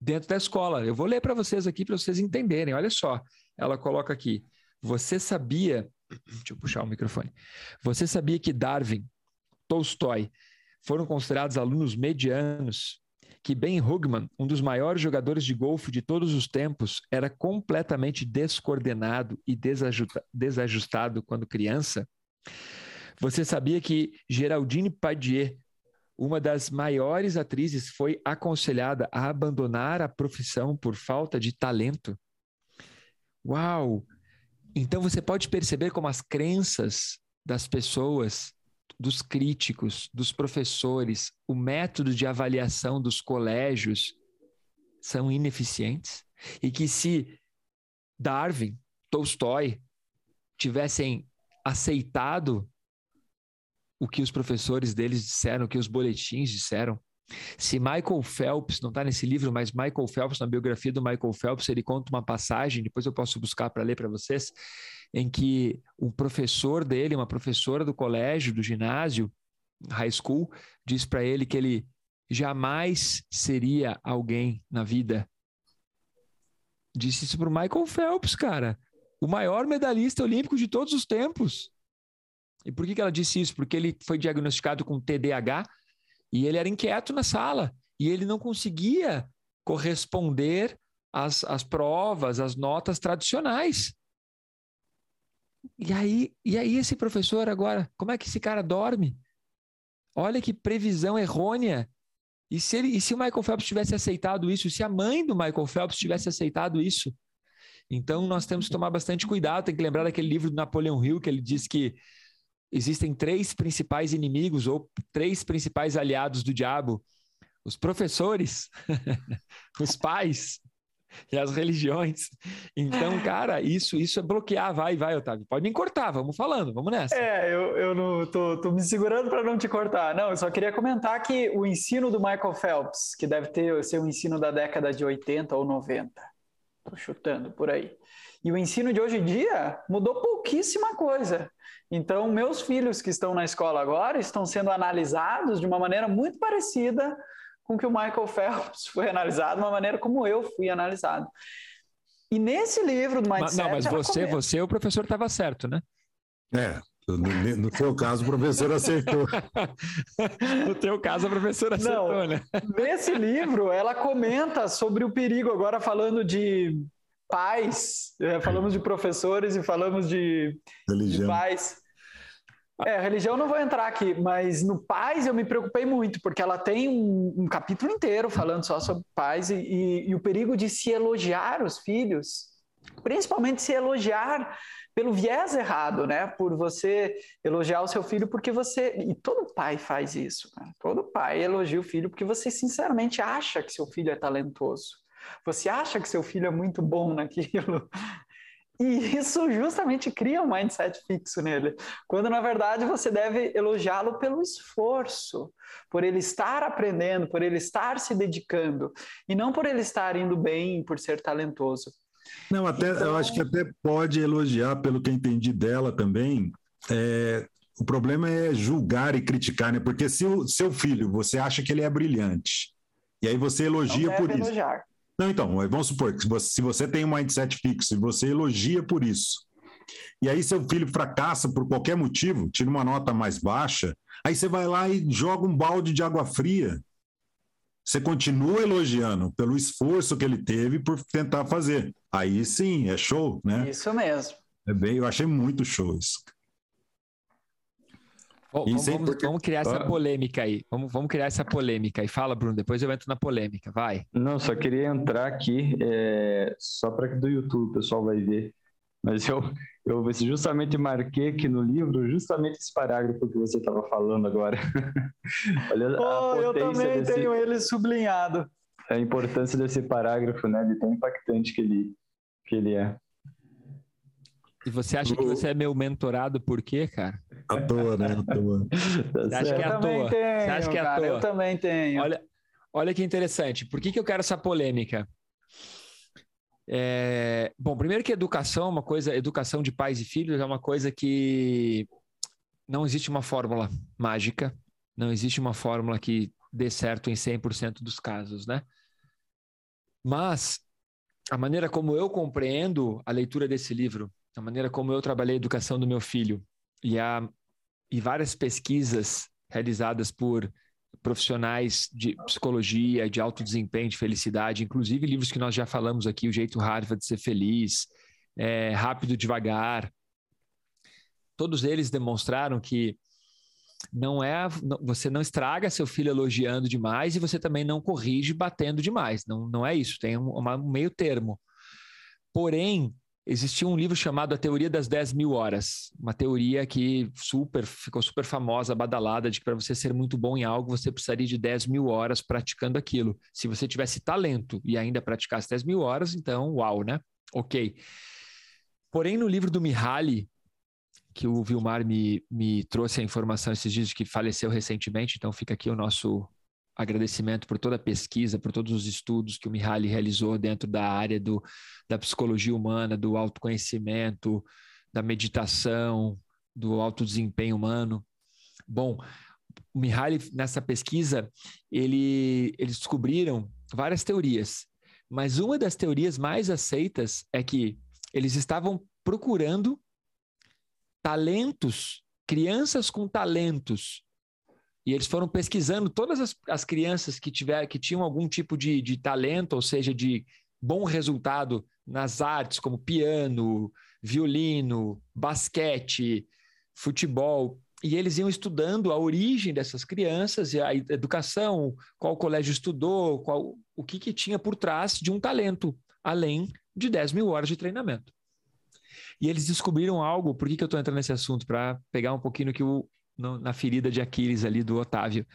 dentro da escola. Eu vou ler para vocês aqui para vocês entenderem. Olha só, ela coloca aqui: Você sabia. Deixa eu puxar o microfone. Você sabia que Darwin, Tolstói, foram considerados alunos medianos, que Ben Hugman, um dos maiores jogadores de golfe de todos os tempos, era completamente descoordenado e desajustado quando criança? Você sabia que Geraldine Padier, uma das maiores atrizes, foi aconselhada a abandonar a profissão por falta de talento? Uau! Então você pode perceber como as crenças das pessoas dos críticos, dos professores, o método de avaliação dos colégios são ineficientes e que se Darwin, Tolstói tivessem aceitado o que os professores deles disseram, o que os boletins disseram, se Michael Phelps, não está nesse livro, mas Michael Phelps, na biografia do Michael Phelps, ele conta uma passagem, depois eu posso buscar para ler para vocês, em que um professor dele, uma professora do colégio, do ginásio, high school, diz para ele que ele jamais seria alguém na vida. Disse isso para o Michael Phelps, cara, o maior medalhista olímpico de todos os tempos. E por que, que ela disse isso? Porque ele foi diagnosticado com TDAH e ele era inquieto na sala e ele não conseguia corresponder às, às provas, às notas tradicionais. E aí, e aí esse professor agora, como é que esse cara dorme? Olha que previsão errônea. E se, ele, e se o Michael Phelps tivesse aceitado isso, se a mãe do Michael Phelps tivesse aceitado isso? Então nós temos que tomar bastante cuidado, tem que lembrar daquele livro do Napoleão Hill que ele diz que existem três principais inimigos ou três principais aliados do diabo: os professores, os pais e as religiões. Então, cara, isso isso é bloquear. Vai, vai, Otávio. Pode me cortar, vamos falando, vamos nessa. É, eu, eu não tô, tô me segurando para não te cortar. Não, eu só queria comentar que o ensino do Michael Phelps, que deve ter ser o ensino da década de 80 ou 90, tô chutando por aí. E o ensino de hoje em dia mudou pouquíssima coisa. Então, meus filhos que estão na escola agora estão sendo analisados de uma maneira muito parecida com que o Michael Phelps foi analisado, de uma maneira como eu fui analisado. E nesse livro do Mindset... Não, mas você, você, o professor estava certo, né? É, no, no seu caso, o professor acertou. no teu caso, a professora acertou, Não, né? Nesse livro, ela comenta sobre o perigo, agora falando de pais, é, falamos de professores e falamos de, de pais. É, religião não vou entrar aqui, mas no pais eu me preocupei muito, porque ela tem um, um capítulo inteiro falando só sobre pais e, e, e, o perigo de se elogiar os filhos, principalmente se elogiar pelo viés errado, né? Por você elogiar o seu filho porque você. E todo pai faz isso, né? Todo pai elogia o filho porque você sinceramente acha que seu filho é talentoso. Você acha que seu filho é muito bom naquilo. E isso justamente cria um mindset fixo nele, quando na verdade você deve elogiá-lo pelo esforço, por ele estar aprendendo, por ele estar se dedicando, e não por ele estar indo bem, por ser talentoso. Não, até então... eu acho que até pode elogiar, pelo que eu entendi dela também. É, o problema é julgar e criticar, né? Porque se o seu filho, você acha que ele é brilhante, e aí você elogia por isso. Elogiar. Não, então, vamos supor que se você tem um mindset fixo e você elogia por isso, e aí seu filho fracassa por qualquer motivo, tira uma nota mais baixa, aí você vai lá e joga um balde de água fria. Você continua elogiando pelo esforço que ele teve por tentar fazer. Aí sim, é show, né? Isso mesmo. É bem, eu achei muito show isso. Vamos, vamos, vamos, criar essa polêmica aí. Vamos, vamos criar essa polêmica aí. Fala, Bruno, depois eu entro na polêmica. Vai. Não, só queria entrar aqui, é, só para que do YouTube o pessoal vai ver. Mas eu, eu justamente marquei aqui no livro justamente esse parágrafo que você estava falando agora. Olha oh, eu também desse, tenho ele sublinhado. A importância desse parágrafo, né? De tão impactante que ele, que ele é. E você acha que você é meu mentorado por quê, cara? À toa, né? À toa. Você acha que é à toa? Tenho, você acha que é à toa? Eu também tenho. Olha, olha que interessante. Por que, que eu quero essa polêmica? É... Bom, primeiro que educação é uma coisa, educação de pais e filhos é uma coisa que não existe uma fórmula mágica, não existe uma fórmula que dê certo em 100% dos casos, né? Mas a maneira como eu compreendo a leitura desse livro a maneira como eu trabalhei a educação do meu filho e, a, e várias pesquisas realizadas por profissionais de psicologia, de alto desempenho, de felicidade, inclusive livros que nós já falamos aqui, O Jeito Harvard de Ser Feliz, é, Rápido Devagar. Todos eles demonstraram que não é você não estraga seu filho elogiando demais e você também não corrige batendo demais. Não, não é isso, tem um, um meio termo. Porém, existia um livro chamado A Teoria das 10 Mil Horas, uma teoria que super ficou super famosa, badalada, de que para você ser muito bom em algo, você precisaria de 10 mil horas praticando aquilo. Se você tivesse talento e ainda praticasse 10 mil horas, então, uau, né? Ok. Porém, no livro do Mihaly, que o Vilmar me, me trouxe a informação esses dias de que faleceu recentemente, então fica aqui o nosso agradecimento por toda a pesquisa, por todos os estudos que o Mihaly realizou dentro da área do, da psicologia humana, do autoconhecimento, da meditação, do alto desempenho humano. Bom, o Mihaly, nessa pesquisa, ele, eles descobriram várias teorias, mas uma das teorias mais aceitas é que eles estavam procurando talentos, crianças com talentos e eles foram pesquisando todas as, as crianças que, tiver, que tinham algum tipo de, de talento, ou seja, de bom resultado nas artes, como piano, violino, basquete, futebol. E eles iam estudando a origem dessas crianças e a educação, qual colégio estudou, qual, o que, que tinha por trás de um talento, além de 10 mil horas de treinamento. E eles descobriram algo, por que, que eu estou entrando nesse assunto? Para pegar um pouquinho que o, no, na ferida de Aquiles ali do Otávio.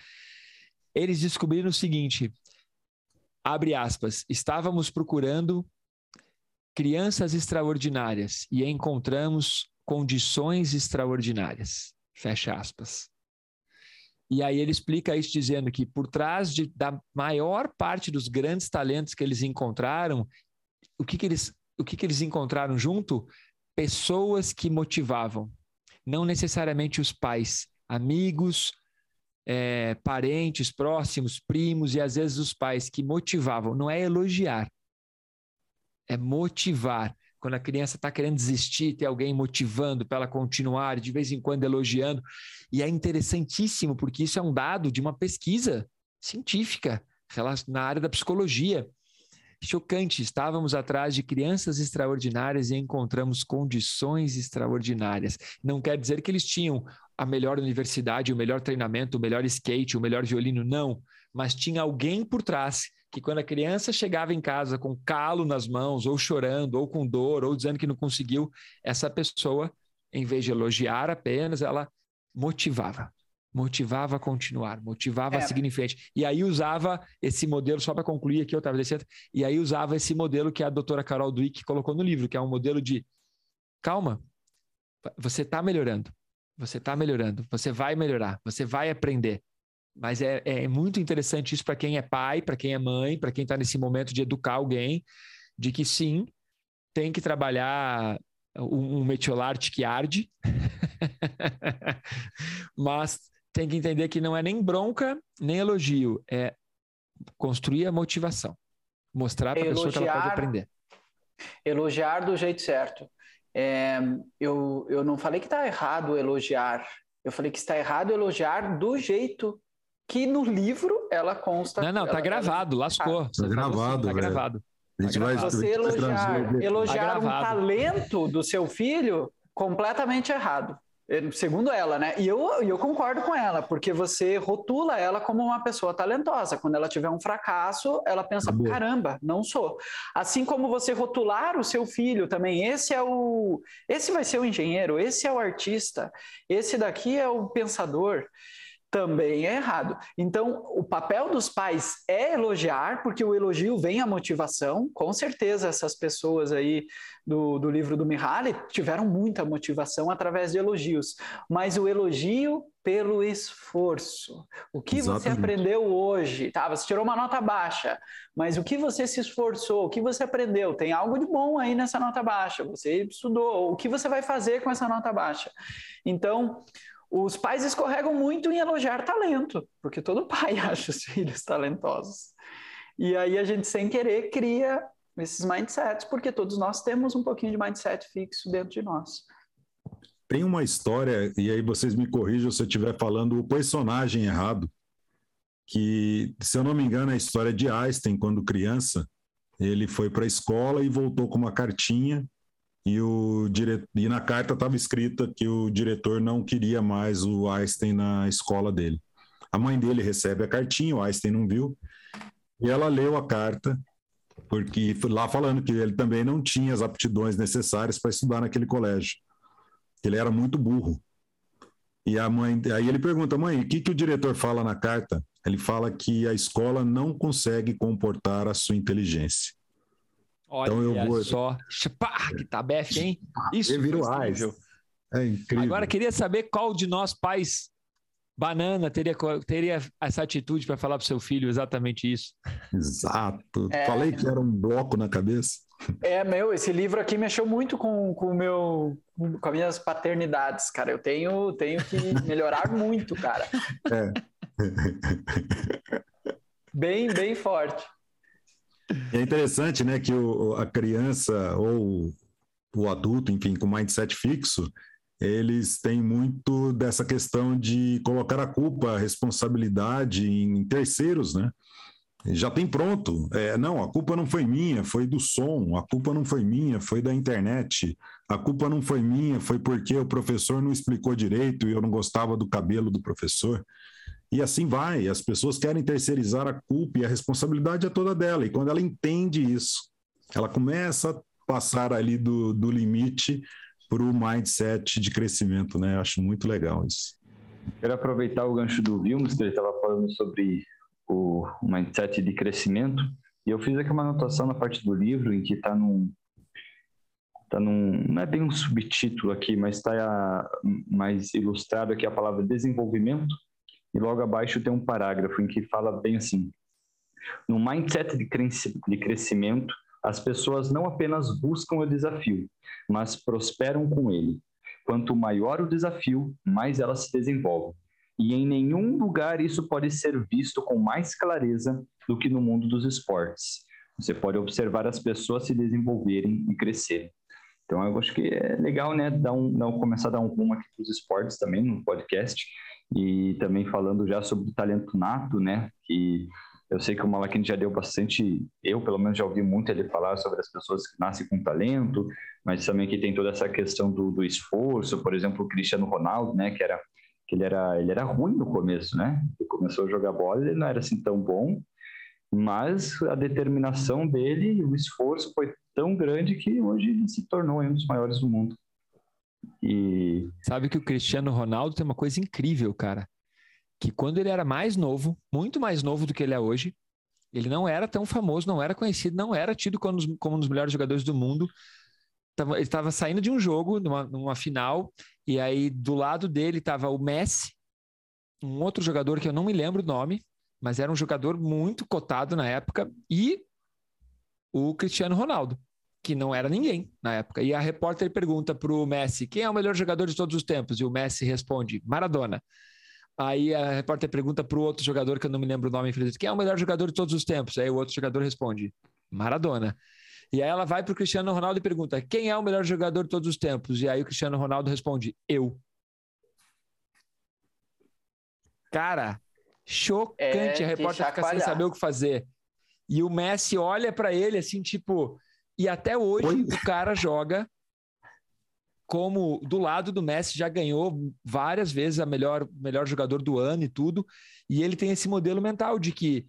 Eles descobriram o seguinte: abre aspas, estávamos procurando crianças extraordinárias e encontramos condições extraordinárias. Fecha aspas. E aí ele explica isso dizendo que por trás de, da maior parte dos grandes talentos que eles encontraram, o que, que eles o que, que eles encontraram junto? Pessoas que motivavam, não necessariamente os pais, amigos, é, parentes próximos, primos e às vezes os pais que motivavam. Não é elogiar, é motivar. Quando a criança está querendo desistir, tem alguém motivando para ela continuar, de vez em quando elogiando. E é interessantíssimo, porque isso é um dado de uma pesquisa científica na área da psicologia. Chocante, estávamos atrás de crianças extraordinárias e encontramos condições extraordinárias. Não quer dizer que eles tinham a melhor universidade, o melhor treinamento, o melhor skate, o melhor violino, não. Mas tinha alguém por trás que, quando a criança chegava em casa com calo nas mãos, ou chorando, ou com dor, ou dizendo que não conseguiu, essa pessoa, em vez de elogiar apenas, ela motivava. Motivava a continuar, motivava é. a seguir em frente. E aí usava esse modelo, só para concluir aqui, eu estava descendo, e aí usava esse modelo que a doutora Carol Dweck colocou no livro, que é um modelo de calma, você está melhorando você está melhorando, você vai melhorar, você vai aprender. Mas é, é muito interessante isso para quem é pai, para quem é mãe, para quem está nesse momento de educar alguém, de que sim, tem que trabalhar um, um metiolarte que arde, mas tem que entender que não é nem bronca, nem elogio, é construir a motivação, mostrar para a pessoa que ela pode aprender. Elogiar do jeito certo. É, eu, eu não falei que está errado elogiar, eu falei que está errado elogiar do jeito que no livro ela consta. Não, não, tá gravado, ela... lascou. Tá, gravado, tá gravado. A gente vai, Você elogiar, elogiar tá um talento do seu filho completamente errado. Segundo ela, né? E eu, eu concordo com ela, porque você rotula ela como uma pessoa talentosa. Quando ela tiver um fracasso, ela pensa: Acabou. caramba, não sou. Assim como você rotular o seu filho também, esse é o. Esse vai ser o engenheiro, esse é o artista, esse daqui é o pensador também é errado. Então, o papel dos pais é elogiar, porque o elogio vem a motivação. Com certeza, essas pessoas aí do, do livro do Mihaly tiveram muita motivação através de elogios, mas o elogio pelo esforço. O que Exatamente. você aprendeu hoje? Tá, você tirou uma nota baixa, mas o que você se esforçou? O que você aprendeu? Tem algo de bom aí nessa nota baixa. Você estudou. O que você vai fazer com essa nota baixa? Então, os pais escorregam muito em elogiar talento, porque todo pai acha os filhos talentosos. E aí a gente, sem querer, cria esses mindsets, porque todos nós temos um pouquinho de mindset fixo dentro de nós. Tem uma história, e aí vocês me corrijam se eu estiver falando o personagem errado, que, se eu não me engano, é a história de Einstein, quando criança. Ele foi para a escola e voltou com uma cartinha e, o dire... e na carta estava escrita que o diretor não queria mais o Einstein na escola dele. A mãe dele recebe a cartinha, o Einstein não viu, e ela leu a carta porque lá falando que ele também não tinha as aptidões necessárias para estudar naquele colégio. Ele era muito burro. E a mãe, aí ele pergunta, mãe, o que, que o diretor fala na carta? Ele fala que a escola não consegue comportar a sua inteligência. Olha então eu vou... só. Que tabef, hein? Isso é incrível. É incrível. Agora, queria saber qual de nós pais banana teria, teria essa atitude para falar para seu filho exatamente isso. Exato. É... Falei que era um bloco na cabeça. É, meu, esse livro aqui mexeu muito com, com, meu, com as minhas paternidades, cara. Eu tenho, tenho que melhorar muito, cara. É. bem, bem forte. É interessante, né, que o, a criança ou o adulto, enfim, com mindset fixo, eles têm muito dessa questão de colocar a culpa, a responsabilidade em terceiros, né? Já tem pronto. É, não, a culpa não foi minha, foi do som. A culpa não foi minha, foi da internet. A culpa não foi minha, foi porque o professor não explicou direito e eu não gostava do cabelo do professor. E assim vai. As pessoas querem terceirizar a culpa e a responsabilidade é toda dela. E quando ela entende isso, ela começa a passar ali do, do limite para o mindset de crescimento, né? Acho muito legal isso. Quero aproveitar o gancho do Vilmos, que ele estava falando sobre o mindset de crescimento, e eu fiz aqui uma anotação na parte do livro em que está num, tá num, não é bem um subtítulo aqui, mas está mais ilustrado aqui a palavra desenvolvimento, e logo abaixo tem um parágrafo em que fala bem assim: no mindset de, crescimento, as pessoas não apenas buscam o desafio, mas prosperam com ele. Quanto maior o desafio, mais elas se desenvolvem. E em nenhum lugar isso pode ser visto com mais clareza do que no mundo dos esportes. Você pode observar as pessoas se desenvolverem e crescerem. Então, eu acho que é legal, né, dar um, dar um, começar a dar um rumo aqui para os esportes também no podcast. E também falando já sobre o talento nato, né, que eu sei que o Malaquini já deu bastante, eu pelo menos já ouvi muito ele falar sobre as pessoas que nascem com talento, mas também que tem toda essa questão do, do esforço, por exemplo, o Cristiano Ronaldo, né, que era que ele era ele era ruim no começo, né? Ele começou a jogar bola, ele não era assim tão bom, mas a determinação dele, o esforço foi tão grande que hoje ele se tornou um dos maiores do mundo. E sabe que o Cristiano Ronaldo tem uma coisa incrível, cara, que quando ele era mais novo, muito mais novo do que ele é hoje, ele não era tão famoso, não era conhecido, não era tido como, como um dos melhores jogadores do mundo, ele estava saindo de um jogo, numa, numa final, e aí do lado dele estava o Messi, um outro jogador que eu não me lembro o nome, mas era um jogador muito cotado na época, e o Cristiano Ronaldo, que não era ninguém na época. E a repórter pergunta para o Messi: quem é o melhor jogador de todos os tempos? E o Messi responde: Maradona. Aí a repórter pergunta para o outro jogador, que eu não me lembro o nome, quem é o melhor jogador de todos os tempos? Aí o outro jogador responde: Maradona. E aí ela vai para o Cristiano Ronaldo e pergunta: quem é o melhor jogador de todos os tempos? E aí o Cristiano Ronaldo responde: eu. Cara, chocante. É a repórter fica sem saber o que fazer. E o Messi olha para ele assim, tipo. E até hoje Oi? o cara joga como do lado do Messi já ganhou várias vezes a melhor, melhor jogador do ano e tudo. E ele tem esse modelo mental de que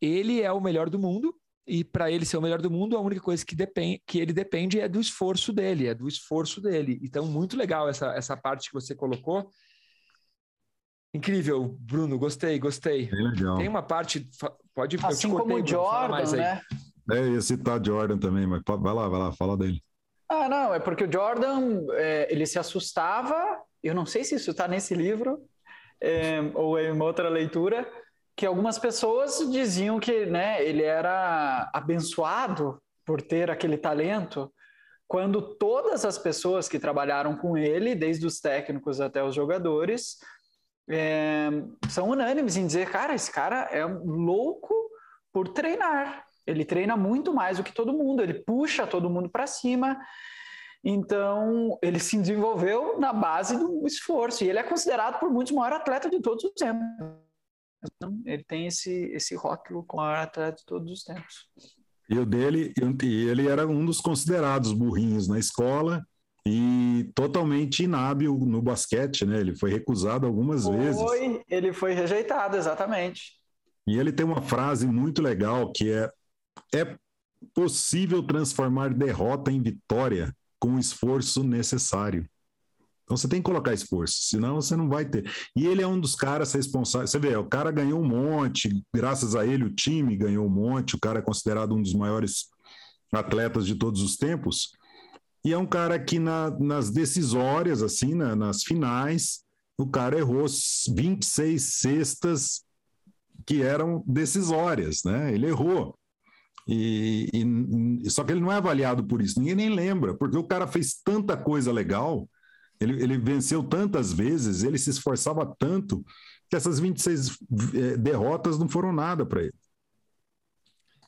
ele é o melhor do mundo e para ele ser o melhor do mundo, a única coisa que, depende, que ele depende é do esforço dele, é do esforço dele. Então, muito legal essa, essa parte que você colocou. Incrível, Bruno, gostei, gostei. legal. Tem uma parte, pode assim cortei, como o Jordan, né? É, ia citar Jordan também, mas vai lá, vai lá, fala dele. Ah, não, é porque o Jordan, é, ele se assustava, eu não sei se isso está nesse livro, é, ou em outra leitura, que algumas pessoas diziam que né, ele era abençoado por ter aquele talento, quando todas as pessoas que trabalharam com ele, desde os técnicos até os jogadores, é, são unânimes em dizer, cara, esse cara é louco por treinar. Ele treina muito mais do que todo mundo, ele puxa todo mundo para cima. Então, ele se desenvolveu na base do esforço. E ele é considerado por muitos o maior atleta de todos os tempos. Então, ele tem esse, esse rótulo com a atleta de todos os tempos. E o dele, ele era um dos considerados burrinhos na escola e totalmente inábil no basquete, né? Ele foi recusado algumas foi, vezes. Ele foi rejeitado, exatamente. E ele tem uma frase muito legal que é, é possível transformar derrota em vitória com o esforço necessário. Então você tem que colocar esforço, senão você não vai ter. E ele é um dos caras responsáveis. Você vê, o cara ganhou um monte, graças a ele o time ganhou um monte, o cara é considerado um dos maiores atletas de todos os tempos. E é um cara que na, nas decisórias, assim, na, nas finais, o cara errou 26 cestas que eram decisórias, né? Ele errou. E, e, só que ele não é avaliado por isso, ninguém nem lembra, porque o cara fez tanta coisa legal, ele, ele venceu tantas vezes, ele se esforçava tanto, que essas 26 eh, derrotas não foram nada para ele.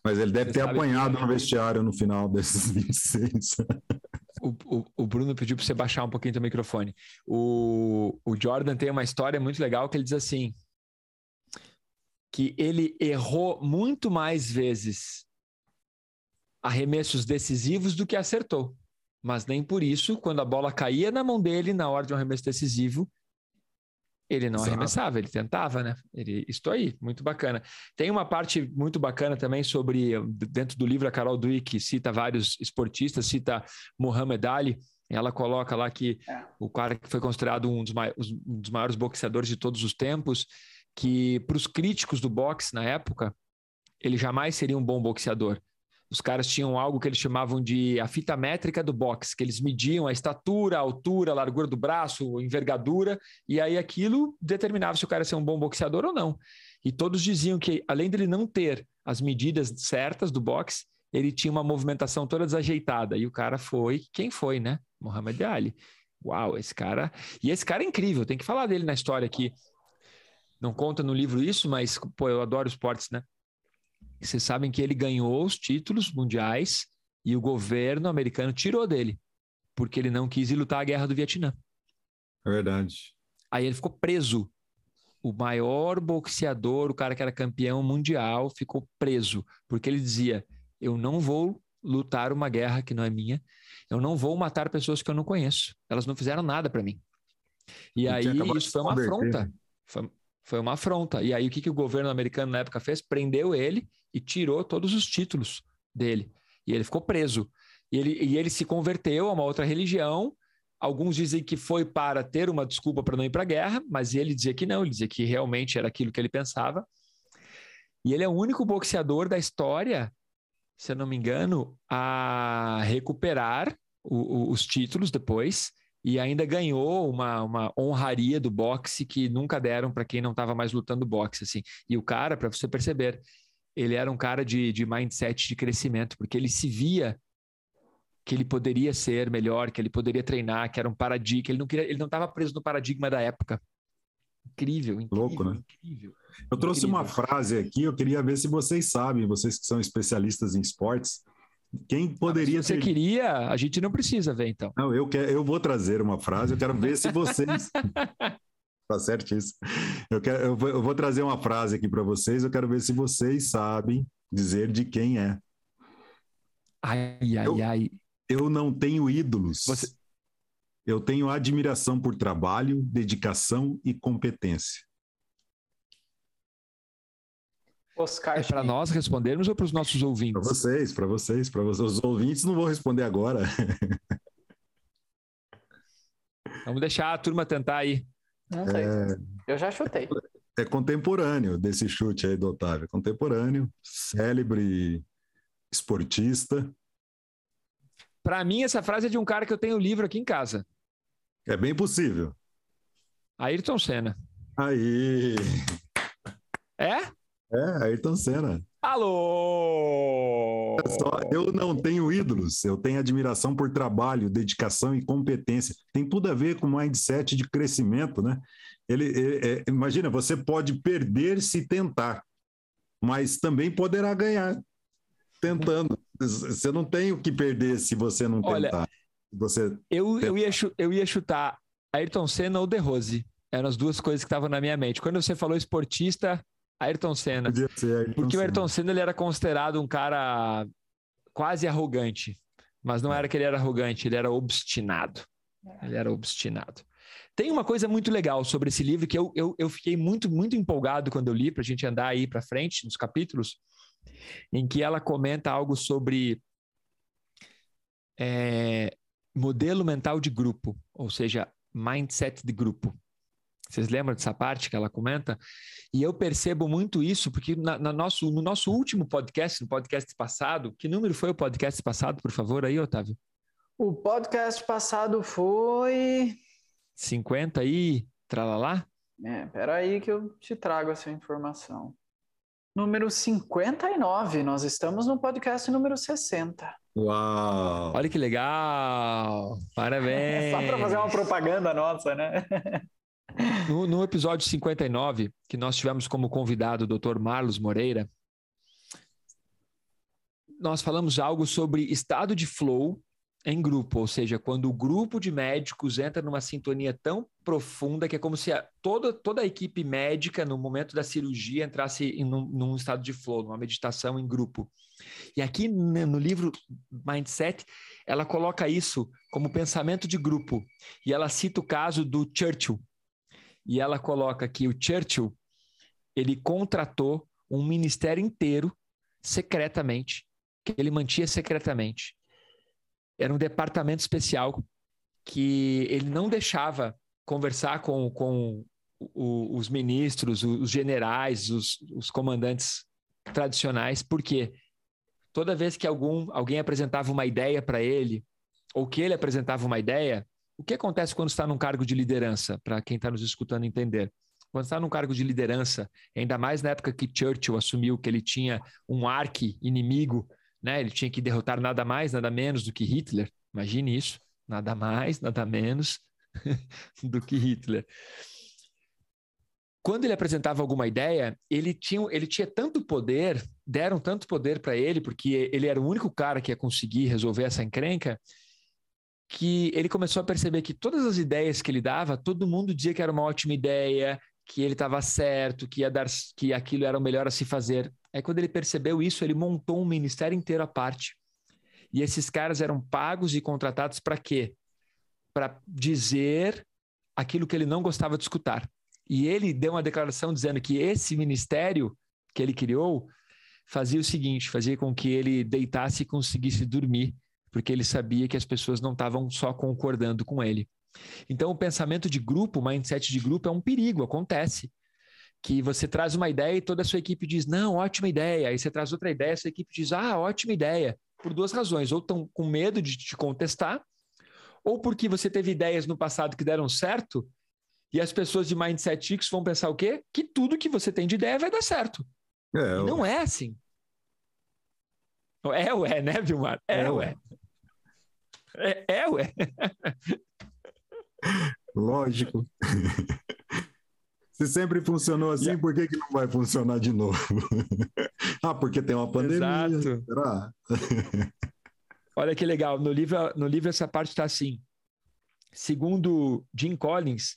Mas ele deve Você ter apanhado que... no vestiário no final desses 26. O, o, Bruno pediu para você baixar um pouquinho o microfone. O, o Jordan tem uma história muito legal que ele diz assim: que ele errou muito mais vezes arremessos decisivos do que acertou. Mas nem por isso, quando a bola caía na mão dele na hora de um arremesso decisivo, ele não Exato. arremessava, ele tentava, né? Ele, estou aí, muito bacana. Tem uma parte muito bacana também sobre, dentro do livro, a Carol Dweck cita vários esportistas, cita Muhammad Ali, ela coloca lá que é. o cara que foi considerado um dos, um dos maiores boxeadores de todos os tempos, que para os críticos do boxe na época, ele jamais seria um bom boxeador os caras tinham algo que eles chamavam de a fita métrica do boxe, que eles mediam a estatura, a altura, a largura do braço, a envergadura, e aí aquilo determinava se o cara ia ser um bom boxeador ou não. E todos diziam que, além dele não ter as medidas certas do boxe, ele tinha uma movimentação toda desajeitada. E o cara foi quem foi, né? Muhammad Ali. Uau, esse cara. E esse cara é incrível, tem que falar dele na história aqui. Não conta no livro isso, mas, pô, eu adoro esportes, né? Vocês sabem que ele ganhou os títulos mundiais e o governo americano tirou dele, porque ele não quis ir lutar a guerra do Vietnã. É verdade. Aí ele ficou preso. O maior boxeador, o cara que era campeão mundial, ficou preso, porque ele dizia: Eu não vou lutar uma guerra que não é minha, eu não vou matar pessoas que eu não conheço, elas não fizeram nada para mim. E, e aí isso foi uma afronta. Foi, foi uma afronta. E aí o que, que o governo americano na época fez? Prendeu ele e tirou todos os títulos dele. E ele ficou preso. E ele, e ele se converteu a uma outra religião. Alguns dizem que foi para ter uma desculpa para não ir para a guerra, mas ele dizia que não, ele dizia que realmente era aquilo que ele pensava. E ele é o único boxeador da história, se eu não me engano, a recuperar o, o, os títulos depois e ainda ganhou uma, uma honraria do boxe que nunca deram para quem não estava mais lutando boxe. Assim. E o cara, para você perceber, ele era um cara de, de mindset de crescimento, porque ele se via que ele poderia ser melhor, que ele poderia treinar, que era um paradigma, ele não queria, ele não estava preso no paradigma da época. Incrível, incrível, Louco, né? Incrível, eu trouxe incrível. uma frase aqui, eu queria ver se vocês sabem, vocês que são especialistas em esportes, quem poderia ah, se você queria, a gente não precisa ver então. Não, eu quero, eu vou trazer uma frase, eu quero ver se vocês Tá certo isso. Eu, quero, eu, vou, eu vou trazer uma frase aqui para vocês, eu quero ver se vocês sabem dizer de quem é. Ai, ai, eu, ai. Eu não tenho ídolos. Você... Eu tenho admiração por trabalho, dedicação e competência. Oscar. É para nós respondermos ou para os nossos ouvintes? Para vocês, para vocês, para vocês. Os ouvintes não vou responder agora. Vamos deixar a turma tentar aí. Não sei. É... Eu já chutei. É contemporâneo desse chute aí do Otávio. Contemporâneo, célebre esportista. Para mim, essa frase é de um cara que eu tenho o livro aqui em casa. É bem possível. Ayrton Senna. Aí. É? É, Ayrton Senna. Alô! Só, eu não tenho ídolos, eu tenho admiração por trabalho, dedicação e competência. Tem tudo a ver com mindset de crescimento, né? Ele, é, é, imagina, você pode perder se tentar, mas também poderá ganhar tentando. Você não tem o que perder se você não Olha, tentar. Você eu, eu, ia, eu ia chutar Ayrton Senna ou De Rose. Eram as duas coisas que estavam na minha mente. Quando você falou esportista, Ayrton Senna. Podia ser Ayrton Porque Senna. o Ayrton Senna ele era considerado um cara quase arrogante. Mas não era que ele era arrogante, ele era obstinado. Ele era obstinado. Tem uma coisa muito legal sobre esse livro que eu, eu, eu fiquei muito, muito empolgado quando eu li, para a gente andar aí para frente nos capítulos, em que ela comenta algo sobre é, modelo mental de grupo, ou seja, mindset de grupo. Vocês lembram dessa parte que ela comenta? E eu percebo muito isso, porque na, na, nosso, no nosso último podcast, no podcast passado, que número foi o podcast passado, por favor, aí, Otávio? O podcast passado foi. 50 e tralalá? É, peraí que eu te trago essa informação. Número 59, nós estamos no podcast número 60. Uau! Olha que legal! Parabéns! Só para fazer uma propaganda nossa, né? No, no, episódio 59, que nós tivemos como convidado o Dr. Marlos Moreira, nós falamos algo sobre estado de flow em grupo, ou seja, quando o grupo de médicos entra numa sintonia tão profunda que é como se a, toda, toda a equipe médica, no momento da cirurgia, entrasse em, num, num estado de flow, numa meditação em grupo. E aqui no livro Mindset, ela coloca isso como pensamento de grupo. E ela cita o caso do Churchill. E ela coloca que o Churchill, ele contratou um ministério inteiro secretamente, que ele mantinha secretamente. Era um departamento especial que ele não deixava conversar com, com os ministros, os generais, os, os comandantes tradicionais, porque toda vez que algum, alguém apresentava uma ideia para ele, ou que ele apresentava uma ideia, o que acontece quando está num cargo de liderança, para quem está nos escutando entender? Quando está num cargo de liderança, ainda mais na época que Churchill assumiu que ele tinha um arqui-inimigo, né? ele tinha que derrotar nada mais, nada menos do que Hitler. Imagine isso, nada mais, nada menos do que Hitler quando ele apresentava alguma ideia, ele tinha, ele tinha tanto poder, deram tanto poder para ele, porque ele era o único cara que ia conseguir resolver essa encrenca, que ele começou a perceber que todas as ideias que ele dava, todo mundo dizia que era uma ótima ideia, que ele estava certo, que ia dar, que aquilo era o melhor a se fazer. Aí quando ele percebeu isso, ele montou um ministério inteiro à parte. E esses caras eram pagos e contratados para quê? Para dizer aquilo que ele não gostava de escutar. E ele deu uma declaração dizendo que esse ministério que ele criou fazia o seguinte: fazia com que ele deitasse e conseguisse dormir, porque ele sabia que as pessoas não estavam só concordando com ele. Então, o pensamento de grupo, o mindset de grupo é um perigo, acontece. Que você traz uma ideia e toda a sua equipe diz, não, ótima ideia. Aí você traz outra ideia, a sua equipe diz, ah, ótima ideia. Por duas razões. Ou estão com medo de te contestar, ou porque você teve ideias no passado que deram certo e as pessoas de Mindset X vão pensar o quê? Que tudo que você tem de ideia vai dar certo. É, e não é assim. É, ué, né, Vilmar? É, é ué. É, é, ué. Lógico. Se sempre funcionou assim, yeah. por que, que não vai funcionar de novo? ah, porque tem uma pandemia. Exato. Será? Olha que legal. No livro, no livro essa parte está assim. Segundo Jim Collins,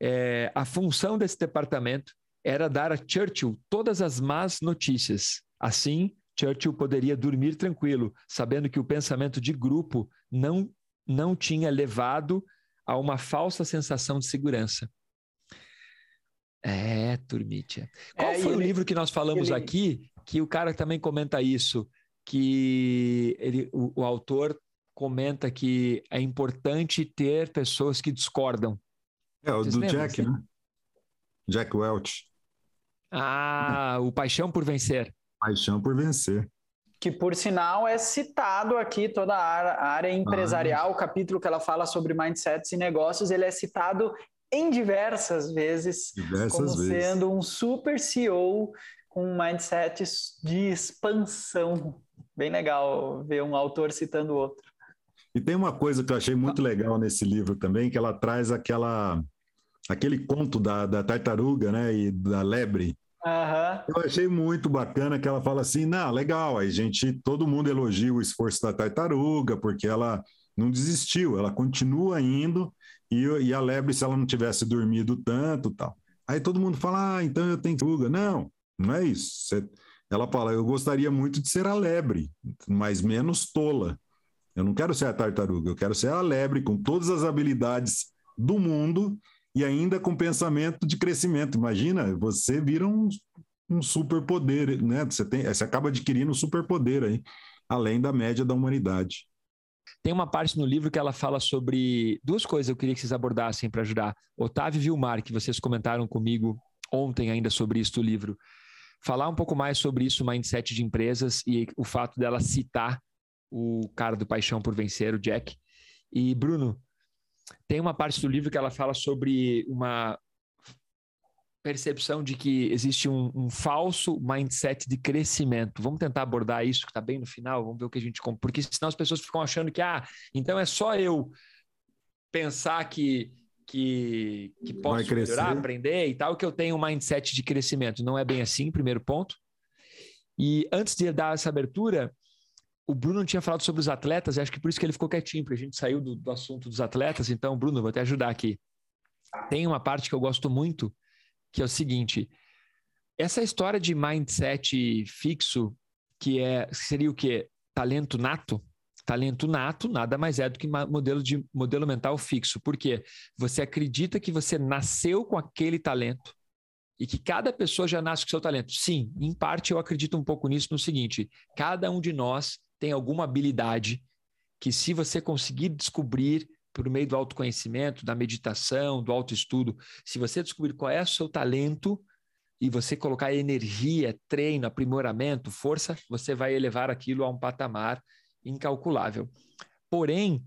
é, a função desse departamento era dar a Churchill todas as más notícias. Assim, Churchill poderia dormir tranquilo, sabendo que o pensamento de grupo não, não tinha levado a uma falsa sensação de segurança. É, Turmitia. Qual é, foi o ele, livro que nós falamos ele... aqui que o cara também comenta isso? Que ele, o, o autor comenta que é importante ter pessoas que discordam é, o Vocês do lembram? Jack, né? Jack Welch. Ah, o Paixão por Vencer. Paixão por Vencer. Que, por sinal, é citado aqui toda a área empresarial, ah. o capítulo que ela fala sobre mindsets e negócios, ele é citado em diversas vezes diversas como vezes. sendo um super CEO com um mindset de expansão. Bem legal ver um autor citando outro. E tem uma coisa que eu achei muito legal nesse livro também, que ela traz aquela aquele conto da, da tartaruga, né, e da lebre. Uhum. Eu achei muito bacana que ela fala assim, não, legal, a gente, todo mundo elogia o esforço da tartaruga, porque ela não desistiu, ela continua indo, e, e a lebre, se ela não tivesse dormido tanto, tal. Aí todo mundo fala, ah, então eu tenho tartaruga. Não, não é isso. Você, ela fala, eu gostaria muito de ser a lebre, mas menos tola. Eu não quero ser a tartaruga, eu quero ser a lebre com todas as habilidades do mundo e ainda com pensamento de crescimento. Imagina, você vira um, um superpoder, né? Você, tem, você acaba adquirindo um superpoder aí, além da média da humanidade. Tem uma parte no livro que ela fala sobre duas coisas que eu queria que vocês abordassem para ajudar. Otávio Vilmar, que vocês comentaram comigo ontem ainda sobre isso do livro. Falar um pouco mais sobre isso, mindset de empresas e o fato dela citar o cara do Paixão por Vencer, o Jack. E Bruno, tem uma parte do livro que ela fala sobre uma percepção de que existe um, um, falso mindset de crescimento. Vamos tentar abordar isso que está bem no final, vamos ver o que a gente... Porque senão as pessoas ficam achando que, ah, então é só eu pensar que, que, que posso melhorar, aprender e tal, que eu tenho um mindset de crescimento. Não é bem assim, primeiro ponto. E antes de dar essa abertura, o Bruno tinha falado sobre os atletas, e acho que por isso que ele ficou quietinho, porque a gente saiu do, do assunto dos atletas. Então, Bruno, vou te ajudar aqui. Tem uma parte que eu gosto muito, que é o seguinte: essa história de mindset fixo, que é seria o quê? Talento nato. Talento nato nada mais é do que modelo de modelo mental fixo. Por quê? Você acredita que você nasceu com aquele talento e que cada pessoa já nasce com seu talento. Sim, em parte eu acredito um pouco nisso no seguinte: cada um de nós tem alguma habilidade que, se você conseguir descobrir por meio do autoconhecimento, da meditação, do autoestudo, se você descobrir qual é o seu talento e você colocar energia, treino, aprimoramento, força, você vai elevar aquilo a um patamar incalculável. Porém,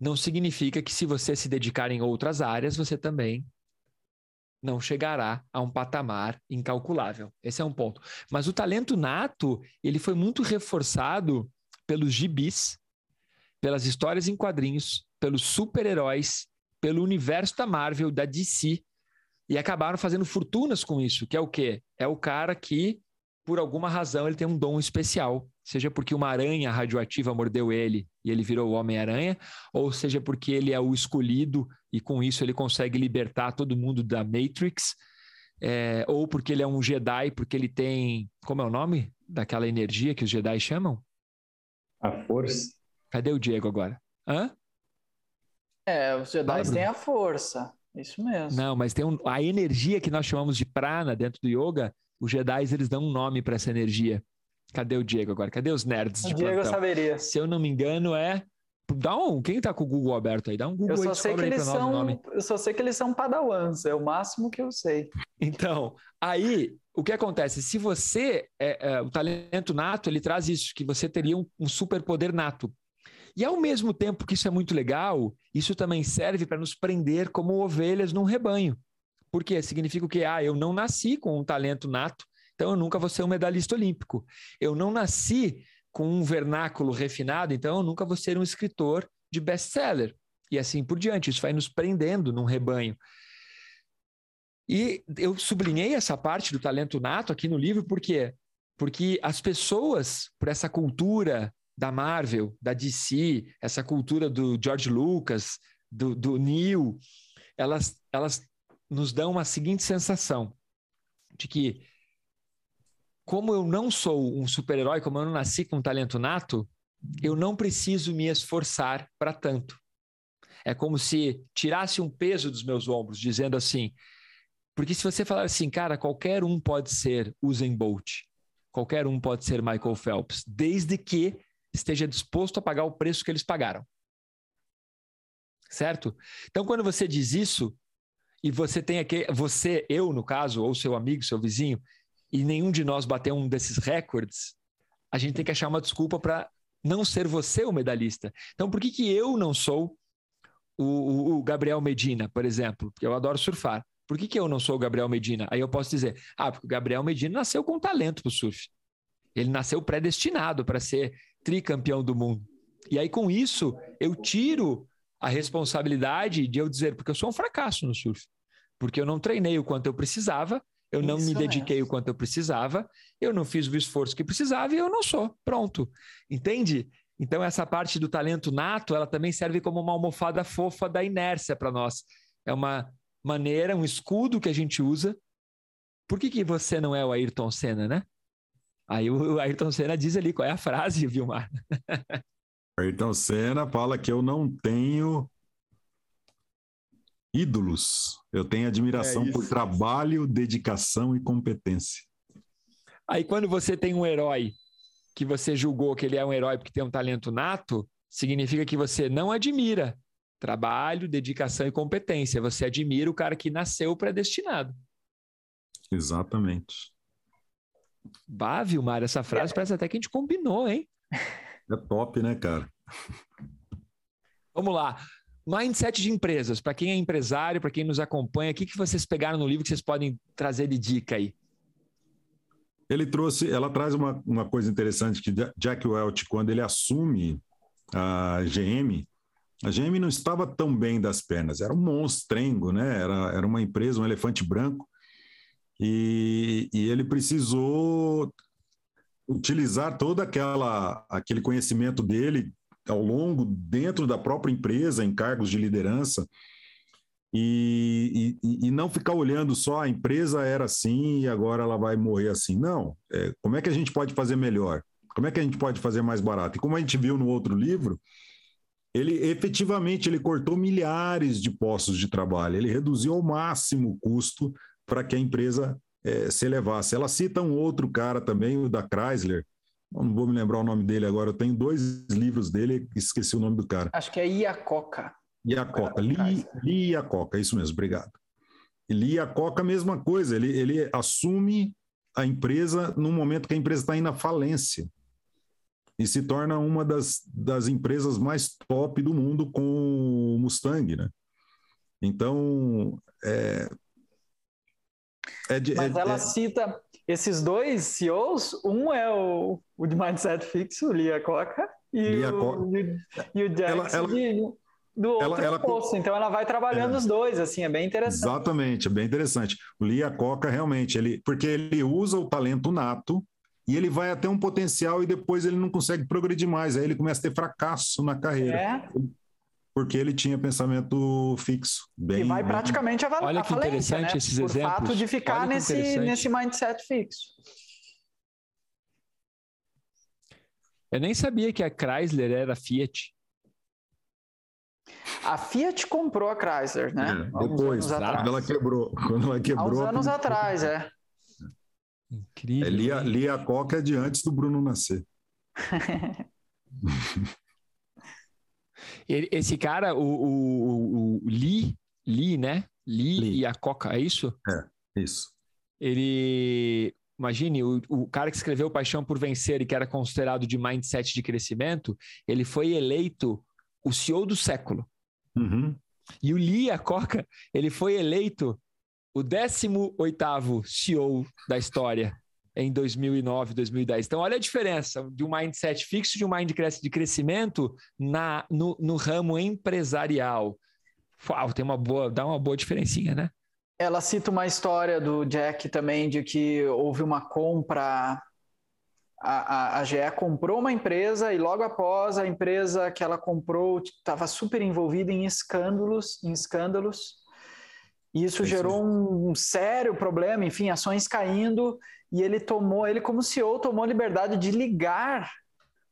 não significa que se você se dedicar em outras áreas, você também não chegará a um patamar incalculável. Esse é um ponto. Mas o talento nato, ele foi muito reforçado pelos gibis, pelas histórias em quadrinhos, pelos super-heróis, pelo universo da Marvel, da DC, e acabaram fazendo fortunas com isso, que é o quê? É o cara que, por alguma razão, ele tem um dom especial, seja porque uma aranha radioativa mordeu ele e ele virou o Homem-Aranha, ou seja porque ele é o escolhido e com isso ele consegue libertar todo mundo da Matrix, é, ou porque ele é um Jedi, porque ele tem. Como é o nome daquela energia que os Jedi chamam? A força. Cadê o Diego agora? Hã? É, os Jedi têm a força. Isso mesmo. Não, mas tem um, a energia que nós chamamos de prana dentro do yoga, os Jedi eles dão um nome para essa energia. Cadê o Diego agora? Cadê os nerds? O Diego plantão? saberia. Se eu não me engano, é. Dá um. Quem tá com o Google aberto aí? Dá um Google eu só aí, sei que eles são, Eu só sei que eles são padawans, é o máximo que eu sei. Então, aí, o que acontece? Se você. É, é, o talento nato, ele traz isso, que você teria um, um superpoder nato. E ao mesmo tempo que isso é muito legal, isso também serve para nos prender como ovelhas num rebanho. Porque significa o quê? Ah, eu não nasci com um talento nato, então eu nunca vou ser um medalhista olímpico. Eu não nasci com um vernáculo refinado, então eu nunca vou ser um escritor de best-seller. E assim por diante. Isso vai nos prendendo num rebanho. E eu sublinhei essa parte do talento nato aqui no livro, por quê? Porque as pessoas, por essa cultura da Marvel, da DC, essa cultura do George Lucas, do, do Neil, elas, elas nos dão uma seguinte sensação de que, como eu não sou um super-herói, como eu não nasci com um talento nato, eu não preciso me esforçar para tanto. É como se tirasse um peso dos meus ombros, dizendo assim. Porque se você falar assim, cara, qualquer um pode ser Usain Bolt, qualquer um pode ser Michael Phelps, desde que esteja disposto a pagar o preço que eles pagaram. Certo? Então, quando você diz isso, e você tem aqui, você, eu no caso, ou seu amigo, seu vizinho, e nenhum de nós bateu um desses recordes, a gente tem que achar uma desculpa para não ser você o medalhista. Então, por que, que eu não sou o, o, o Gabriel Medina, por exemplo? Porque eu adoro surfar. Por que, que eu não sou o Gabriel Medina? Aí eu posso dizer, ah, porque o Gabriel Medina nasceu com talento para o surf. Ele nasceu predestinado para ser tricampeão do mundo. E aí, com isso, eu tiro a responsabilidade de eu dizer, porque eu sou um fracasso no surf. Porque eu não treinei o quanto eu precisava, eu não isso me dediquei mesmo. o quanto eu precisava, eu não fiz o esforço que precisava e eu não sou. Pronto. Entende? Então, essa parte do talento nato, ela também serve como uma almofada fofa da inércia para nós. É uma maneira, um escudo que a gente usa. Por que, que você não é o Ayrton Senna, né? Aí o Ayrton Senna diz ali qual é a frase, Vilmar. Ayrton Senna fala que eu não tenho ídolos. Eu tenho admiração é por trabalho, dedicação e competência. Aí quando você tem um herói que você julgou que ele é um herói porque tem um talento nato, significa que você não admira trabalho, dedicação e competência. Você admira o cara que nasceu predestinado. Exatamente. Bah, Vilmar, essa frase parece até que a gente combinou, hein? É top, né, cara? Vamos lá. Mindset de empresas. Para quem é empresário, para quem nos acompanha, o que, que vocês pegaram no livro que vocês podem trazer de dica aí? Ele trouxe, ela traz uma, uma coisa interessante que Jack Welch, quando ele assume a GM, a GM não estava tão bem das pernas, era um monstrengo, né? Era, era uma empresa, um elefante branco, e, e ele precisou utilizar todo aquela, aquele conhecimento dele ao longo, dentro da própria empresa, em cargos de liderança, e, e, e, não ficar olhando só a empresa era assim e agora ela vai morrer assim. Não. É, como é que a gente pode fazer melhor? Como é que a gente pode fazer mais barato? E como a gente viu no outro livro, ele efetivamente ele cortou milhares de postos de trabalho, ele reduziu ao máximo o custo para que a empresa é, se elevasse. Ela cita um outro cara também, o da Chrysler, não vou me lembrar o nome dele agora, eu tenho dois livros dele, esqueci o nome do cara. Acho que é Iacoca. Iacoca, Li, Li Iacoca, isso mesmo, obrigado. Li Iacoca, mesma coisa, ele, ele assume a empresa no momento que a empresa está indo à falência e se torna uma das, das empresas mais top do mundo com o Mustang, né? Então, é, é de, Mas é, ela é... cita esses dois CEOs, um é o, o de Mindset Fixo, o Lia Coca, e, Lia o, Co... e, o Jax ela, ela... De, do outro ela, ela... posto. Então ela vai trabalhando é. os dois, assim, é bem interessante. Exatamente, é bem interessante. O Lia Coca realmente, ele, porque ele usa o talento nato e ele vai até um potencial e depois ele não consegue progredir mais. Aí ele começa a ter fracasso na carreira. É. Porque ele tinha pensamento fixo. Bem, e vai bem... praticamente a, Olha que falência, interessante né? esses Por exemplos. fato de ficar nesse, nesse mindset fixo. Eu nem sabia que a Chrysler era Fiat. A Fiat comprou a Chrysler, né? É, depois, quando ela quebrou. Quando ela quebrou. Há uns anos atrás, é. Incrível. É, Lia, Lia Coca é de antes do Bruno nascer. Esse cara, o, o, o Lee, Lee, né? Lee, Lee, e a Coca, é isso? É, isso. Ele. Imagine, o, o cara que escreveu Paixão por Vencer e que era considerado de mindset de crescimento, ele foi eleito o CEO do século. Uhum. E o Lee, a Coca, ele foi eleito o 18º CEO da história em 2009, 2010. Então, olha a diferença de um mindset fixo de um mind de crescimento na, no, no ramo empresarial. Uau, tem uma boa, dá uma boa diferencinha, né? Ela cita uma história do Jack também de que houve uma compra. A, a, a GE comprou uma empresa e logo após a empresa que ela comprou estava super envolvida em escândalos, em escândalos e isso gerou um, um sério problema, enfim, ações caindo, e ele tomou, ele como CEO tomou a liberdade de ligar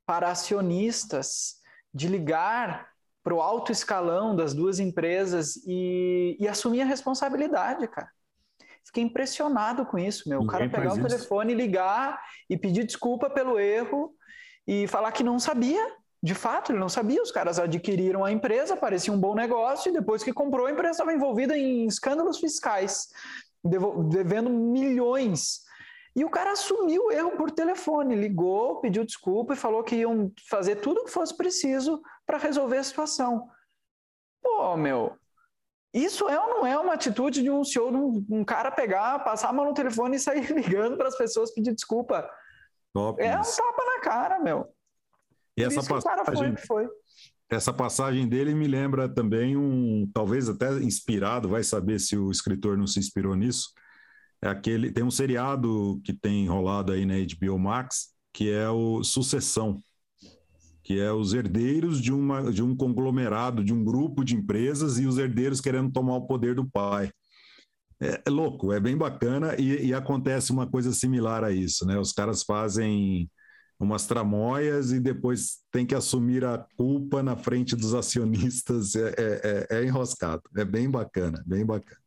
para acionistas, de ligar para o alto escalão das duas empresas e, e, assumir a responsabilidade, cara. Fiquei impressionado com isso, meu. Ninguém o cara pegar o telefone, ligar e pedir desculpa pelo erro e falar que não sabia de fato, ele não sabia. Os caras adquiriram a empresa, parecia um bom negócio, e depois que comprou, a empresa estava envolvida em escândalos fiscais, devendo milhões. E o cara assumiu o erro por telefone, ligou, pediu desculpa e falou que iam fazer tudo o que fosse preciso para resolver a situação. Pô, meu, isso é ou não é uma atitude de um senhor, um, um cara pegar, passar a mão no telefone e sair ligando para as pessoas pedir desculpa? Top é um tapa na cara, meu. E essa passagem, foi, foi. essa passagem dele me lembra também um, talvez até inspirado, vai saber se o escritor não se inspirou nisso. É aquele, tem um seriado que tem rolado aí na HBO Max, que é o Sucessão, que é os herdeiros de, uma, de um conglomerado, de um grupo de empresas e os herdeiros querendo tomar o poder do pai. É, é louco, é bem bacana e, e acontece uma coisa similar a isso, né? Os caras fazem umas tramóias e depois tem que assumir a culpa na frente dos acionistas. É, é, é, é enroscado. É bem bacana, bem bacana.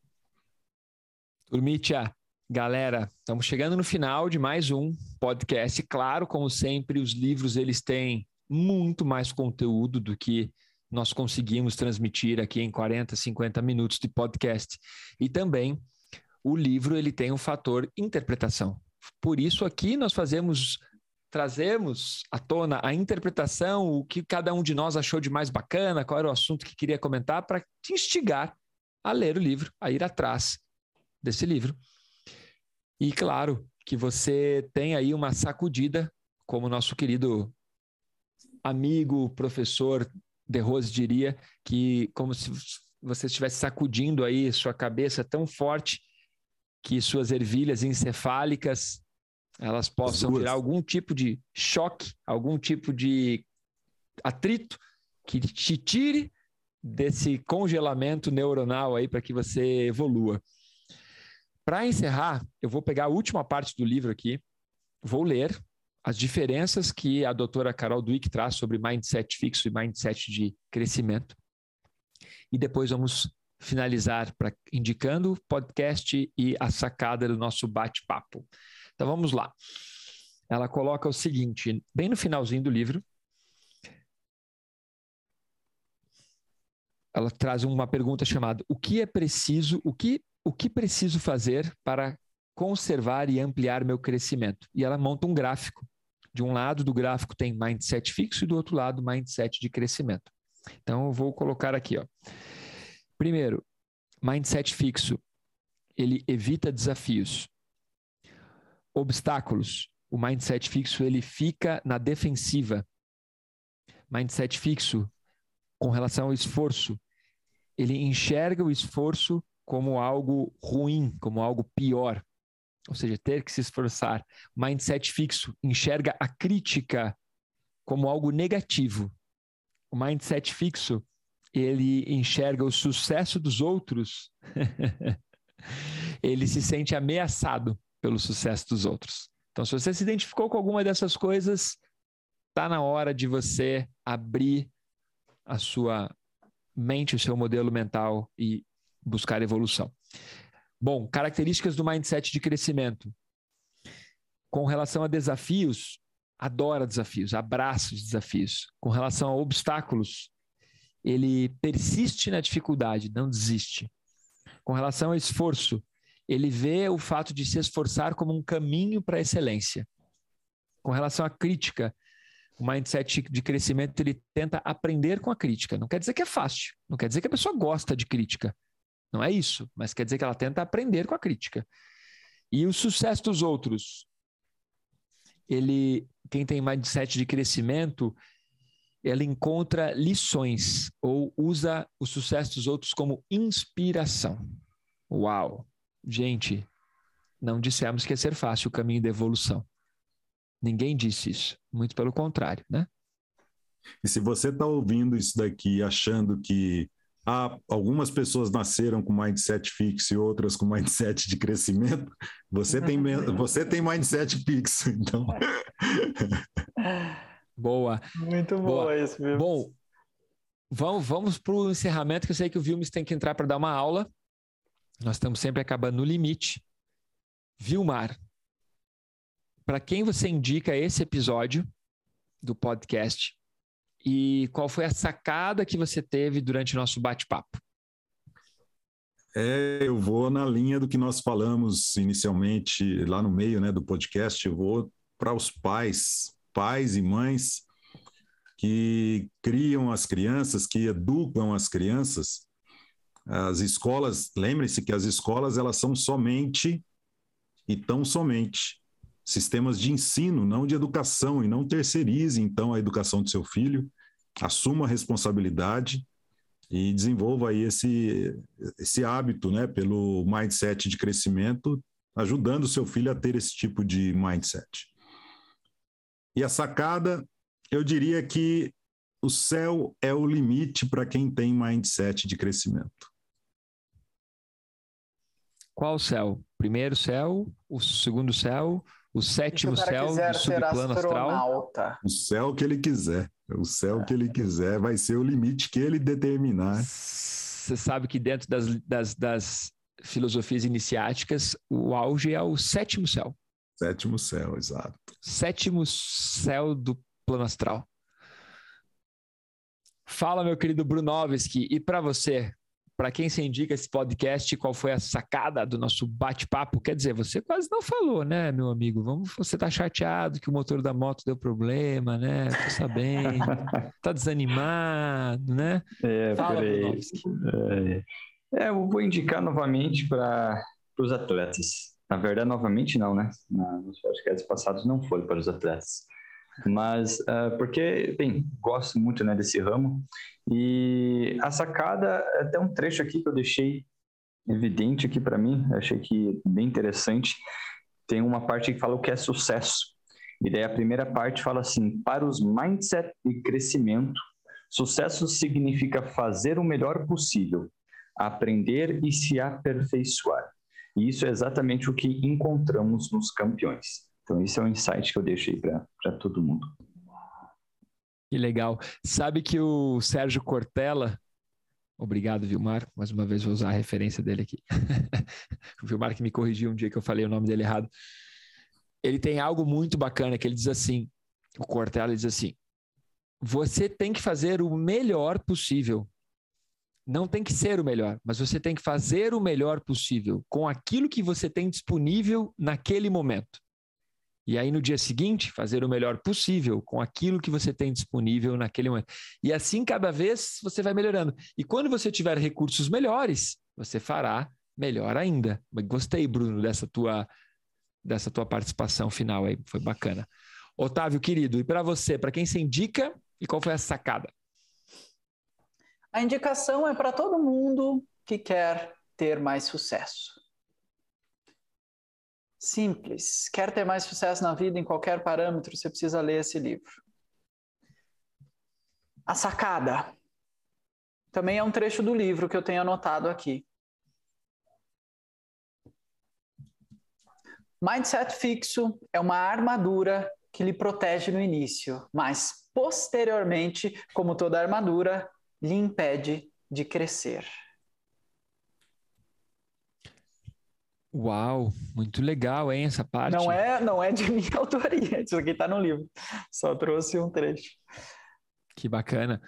Turmitia, Galera, estamos chegando no final de mais um podcast. Claro, como sempre, os livros eles têm muito mais conteúdo do que nós conseguimos transmitir aqui em 40, 50 minutos de podcast. E também o livro ele tem um fator interpretação. Por isso aqui nós fazemos trazemos à tona a interpretação, o que cada um de nós achou de mais bacana, qual era o assunto que queria comentar para te instigar a ler o livro, a ir atrás desse livro. E claro, que você tem aí uma sacudida, como nosso querido amigo, professor De Rose diria, que como se você estivesse sacudindo aí sua cabeça tão forte que suas ervilhas encefálicas elas possam virar algum tipo de choque, algum tipo de atrito que te tire desse congelamento neuronal aí para que você evolua. Para encerrar, eu vou pegar a última parte do livro aqui, vou ler as diferenças que a doutora Carol Dweck traz sobre mindset fixo e mindset de crescimento. E depois vamos finalizar para indicando o podcast e a sacada do nosso bate-papo. Então vamos lá. Ela coloca o seguinte, bem no finalzinho do livro, ela traz uma pergunta chamada: o que é preciso, o que o que preciso fazer para conservar e ampliar meu crescimento? E ela monta um gráfico. De um lado do gráfico tem mindset fixo e do outro lado mindset de crescimento. Então eu vou colocar aqui, ó. Primeiro, mindset fixo, ele evita desafios. Obstáculos, o mindset fixo ele fica na defensiva. Mindset fixo com relação ao esforço, ele enxerga o esforço como algo ruim, como algo pior. Ou seja, ter que se esforçar. Mindset fixo enxerga a crítica como algo negativo. O mindset fixo, ele enxerga o sucesso dos outros. ele se sente ameaçado pelo sucesso dos outros. Então, se você se identificou com alguma dessas coisas, está na hora de você abrir a sua mente, o seu modelo mental e buscar evolução. Bom, características do mindset de crescimento. Com relação a desafios, adora desafios, abraça os desafios. Com relação a obstáculos, ele persiste na dificuldade, não desiste. Com relação ao esforço, ele vê o fato de se esforçar como um caminho para a excelência. Com relação à crítica, o mindset de crescimento ele tenta aprender com a crítica. Não quer dizer que é fácil, não quer dizer que a pessoa gosta de crítica, não é isso, mas quer dizer que ela tenta aprender com a crítica. E o sucesso dos outros, ele, quem tem mindset de crescimento, ela encontra lições ou usa o sucesso dos outros como inspiração. Uau! Gente, não dissemos que ia ser fácil o caminho da evolução. Ninguém disse isso. Muito pelo contrário, né? E se você está ouvindo isso daqui achando que ah, algumas pessoas nasceram com mindset fixo e outras com mindset de crescimento. Você tem, você tem mindset fixo, então. Boa. Muito boa, boa. isso, viu? Bom, vamos, vamos para o encerramento, que eu sei que o Vilmes tem que entrar para dar uma aula. Nós estamos sempre acabando no limite. Vilmar, para quem você indica esse episódio do podcast e qual foi a sacada que você teve durante o nosso bate-papo? É, eu vou na linha do que nós falamos inicialmente lá no meio né, do podcast. Eu vou para os pais, pais e mães que criam as crianças, que educam as crianças. As escolas, lembre-se que as escolas elas são somente e tão somente sistemas de ensino, não de educação, e não terceirize, então, a educação do seu filho, assuma a responsabilidade e desenvolva aí esse, esse hábito, né, pelo mindset de crescimento, ajudando o seu filho a ter esse tipo de mindset. E a sacada, eu diria que o céu é o limite para quem tem mindset de crescimento. Qual céu? Primeiro céu, o segundo céu, o sétimo céu do subplano astral. O céu que ele quiser. O céu que ele quiser vai ser o limite que ele determinar. Você sabe que dentro das, das, das filosofias iniciáticas, o auge é o sétimo céu. Sétimo céu, exato. Sétimo céu do plano astral. Fala, meu querido Brunovski, e para você, para quem se indica esse podcast, qual foi a sacada do nosso bate-papo? Quer dizer, você quase não falou, né, meu amigo? Vamos, você tá chateado que o motor da moto deu problema, né? Tô sabendo. tá desanimado, né? É, Fala, é, é, eu vou indicar novamente para os atletas. Na verdade, novamente não, né? Nos podcasts passados não foi para os atletas. Mas uh, porque, bem, gosto muito né, desse ramo. E a sacada, até um trecho aqui que eu deixei evidente aqui para mim, achei que bem interessante. Tem uma parte que fala o que é sucesso. E daí a primeira parte fala assim: para os mindset e crescimento, sucesso significa fazer o melhor possível, aprender e se aperfeiçoar. E isso é exatamente o que encontramos nos campeões. Então, esse é um insight que eu deixei para todo mundo. Que legal. Sabe que o Sérgio Cortella, obrigado, Vilmar, mais uma vez vou usar a referência dele aqui. o Vilmar que me corrigiu um dia que eu falei o nome dele errado. Ele tem algo muito bacana que ele diz assim: o Cortella diz assim, você tem que fazer o melhor possível. Não tem que ser o melhor, mas você tem que fazer o melhor possível com aquilo que você tem disponível naquele momento. E aí, no dia seguinte, fazer o melhor possível com aquilo que você tem disponível naquele momento. E assim, cada vez, você vai melhorando. E quando você tiver recursos melhores, você fará melhor ainda. Gostei, Bruno, dessa tua, dessa tua participação final aí. Foi bacana. Otávio, querido, e para você, para quem se indica e qual foi a sacada? A indicação é para todo mundo que quer ter mais sucesso. Simples. Quer ter mais sucesso na vida em qualquer parâmetro, você precisa ler esse livro. A sacada. Também é um trecho do livro que eu tenho anotado aqui. Mindset fixo é uma armadura que lhe protege no início, mas posteriormente, como toda armadura, lhe impede de crescer. Uau, muito legal, hein, essa parte. Não é, não é de minha autoria, isso aqui está no livro. Só trouxe um trecho. Que bacana.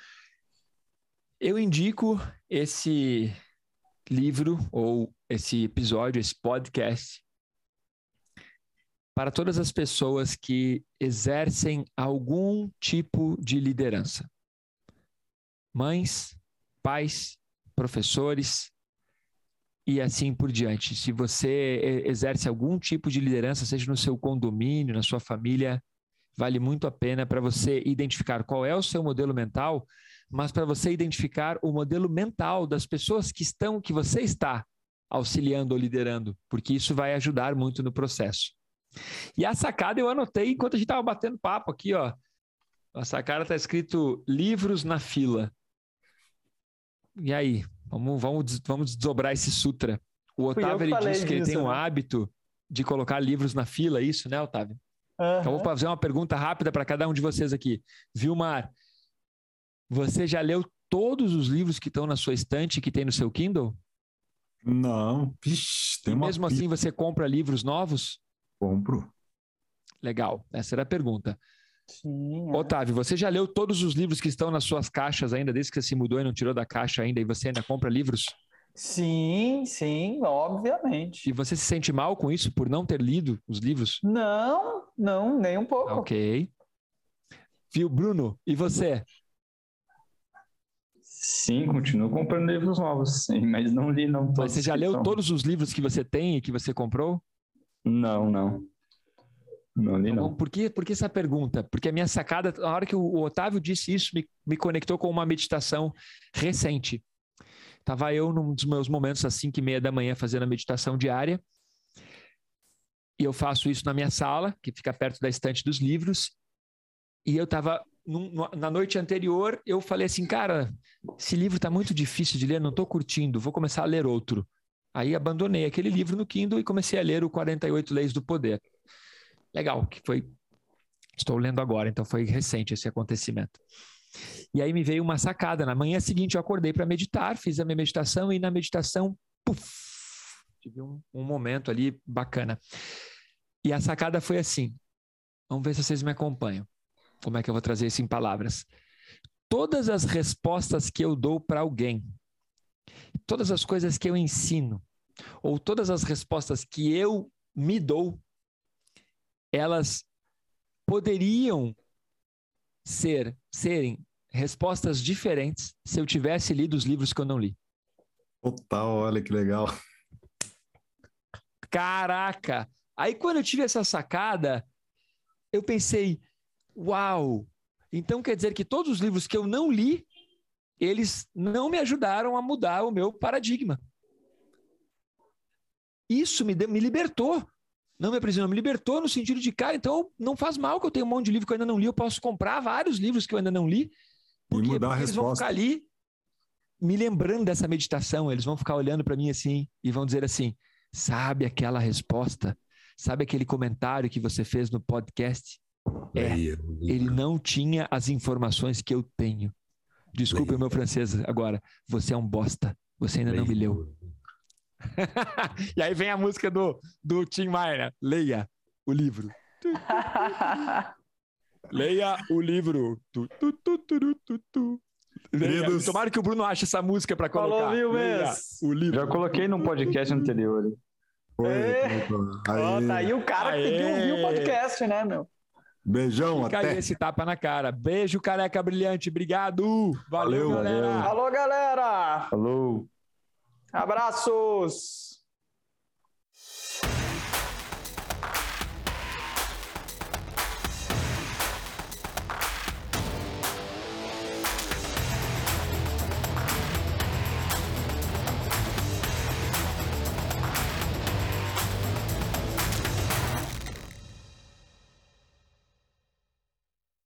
Eu indico esse livro ou esse episódio, esse podcast para todas as pessoas que exercem algum tipo de liderança. Mães, pais, professores, e assim por diante. Se você exerce algum tipo de liderança, seja no seu condomínio, na sua família, vale muito a pena para você identificar qual é o seu modelo mental, mas para você identificar o modelo mental das pessoas que estão, que você está auxiliando ou liderando, porque isso vai ajudar muito no processo. E a sacada eu anotei enquanto a gente estava batendo papo aqui, ó. A sacada está escrito livros na fila. E aí, Vamos, vamos, vamos desdobrar esse sutra. O Otávio ele disse que disso, ele tem um né? hábito de colocar livros na fila, é isso, né, Otávio? Uhum. Então, vou fazer uma pergunta rápida para cada um de vocês aqui. Vilmar, você já leu todos os livros que estão na sua estante que tem no seu Kindle? Não. Vixe, tem uma mesmo assim você compra livros novos? Compro. Legal. Essa era a pergunta. Sim, é. Otávio, você já leu todos os livros que estão nas suas caixas ainda, desde que você se mudou e não tirou da caixa ainda, e você ainda compra livros? Sim, sim, obviamente. E você se sente mal com isso por não ter lido os livros? Não, não, nem um pouco. Ok. Viu, Bruno? E você? Sim, continuo comprando livros novos, sim, mas não li não todos. Mas você já leu todos os livros que você tem e que você comprou? Não, não. Não, nem não. Por que, por que essa pergunta? Porque a minha sacada, na hora que o Otávio disse isso, me, me conectou com uma meditação recente. Estava eu num dos meus momentos às 5 e meia da manhã fazendo a meditação diária. E eu faço isso na minha sala, que fica perto da estante dos livros. E eu estava na noite anterior, eu falei assim, cara, esse livro está muito difícil de ler, não estou curtindo, vou começar a ler outro. Aí abandonei aquele livro no Kindle e comecei a ler o 48 Leis do Poder legal, que foi. Estou lendo agora, então foi recente esse acontecimento. E aí me veio uma sacada. Na manhã seguinte eu acordei para meditar, fiz a minha meditação e na meditação, puf, tive um, um momento ali bacana. E a sacada foi assim: vamos ver se vocês me acompanham. Como é que eu vou trazer isso em palavras? Todas as respostas que eu dou para alguém, todas as coisas que eu ensino, ou todas as respostas que eu me dou, elas poderiam ser serem respostas diferentes se eu tivesse lido os livros que eu não li. Total, olha que legal. Caraca! Aí quando eu tive essa sacada, eu pensei, uau! Então quer dizer que todos os livros que eu não li, eles não me ajudaram a mudar o meu paradigma. Isso me, me libertou. Não me aprisionou, me libertou no sentido de, cara, então não faz mal que eu tenha um monte de livro que eu ainda não li, eu posso comprar vários livros que eu ainda não li. Porque, e mudar porque a eles vão ficar ali me lembrando dessa meditação, eles vão ficar olhando para mim assim e vão dizer assim: sabe aquela resposta? Sabe aquele comentário que você fez no podcast? É, ele não tinha as informações que eu tenho. Desculpe o meu francês agora. Você é um bosta. Você ainda não me leu. e aí vem a música do, do Tim Maia. Leia o livro. Leia o livro. Tu, tu, tu, Leia. Tomara que o Bruno ache essa música para colocar. Falou, viu, Leia o livro. Já coloquei num podcast anterior. Foi, é. Aí. tá aí o cara que tem que ouvir o podcast, né, meu? Beijão, Fica até. Aí esse tapa na cara. Beijo, careca brilhante. Obrigado. Valeu, Valeu galera. Valeu. Alô, galera. Falou. Abraços!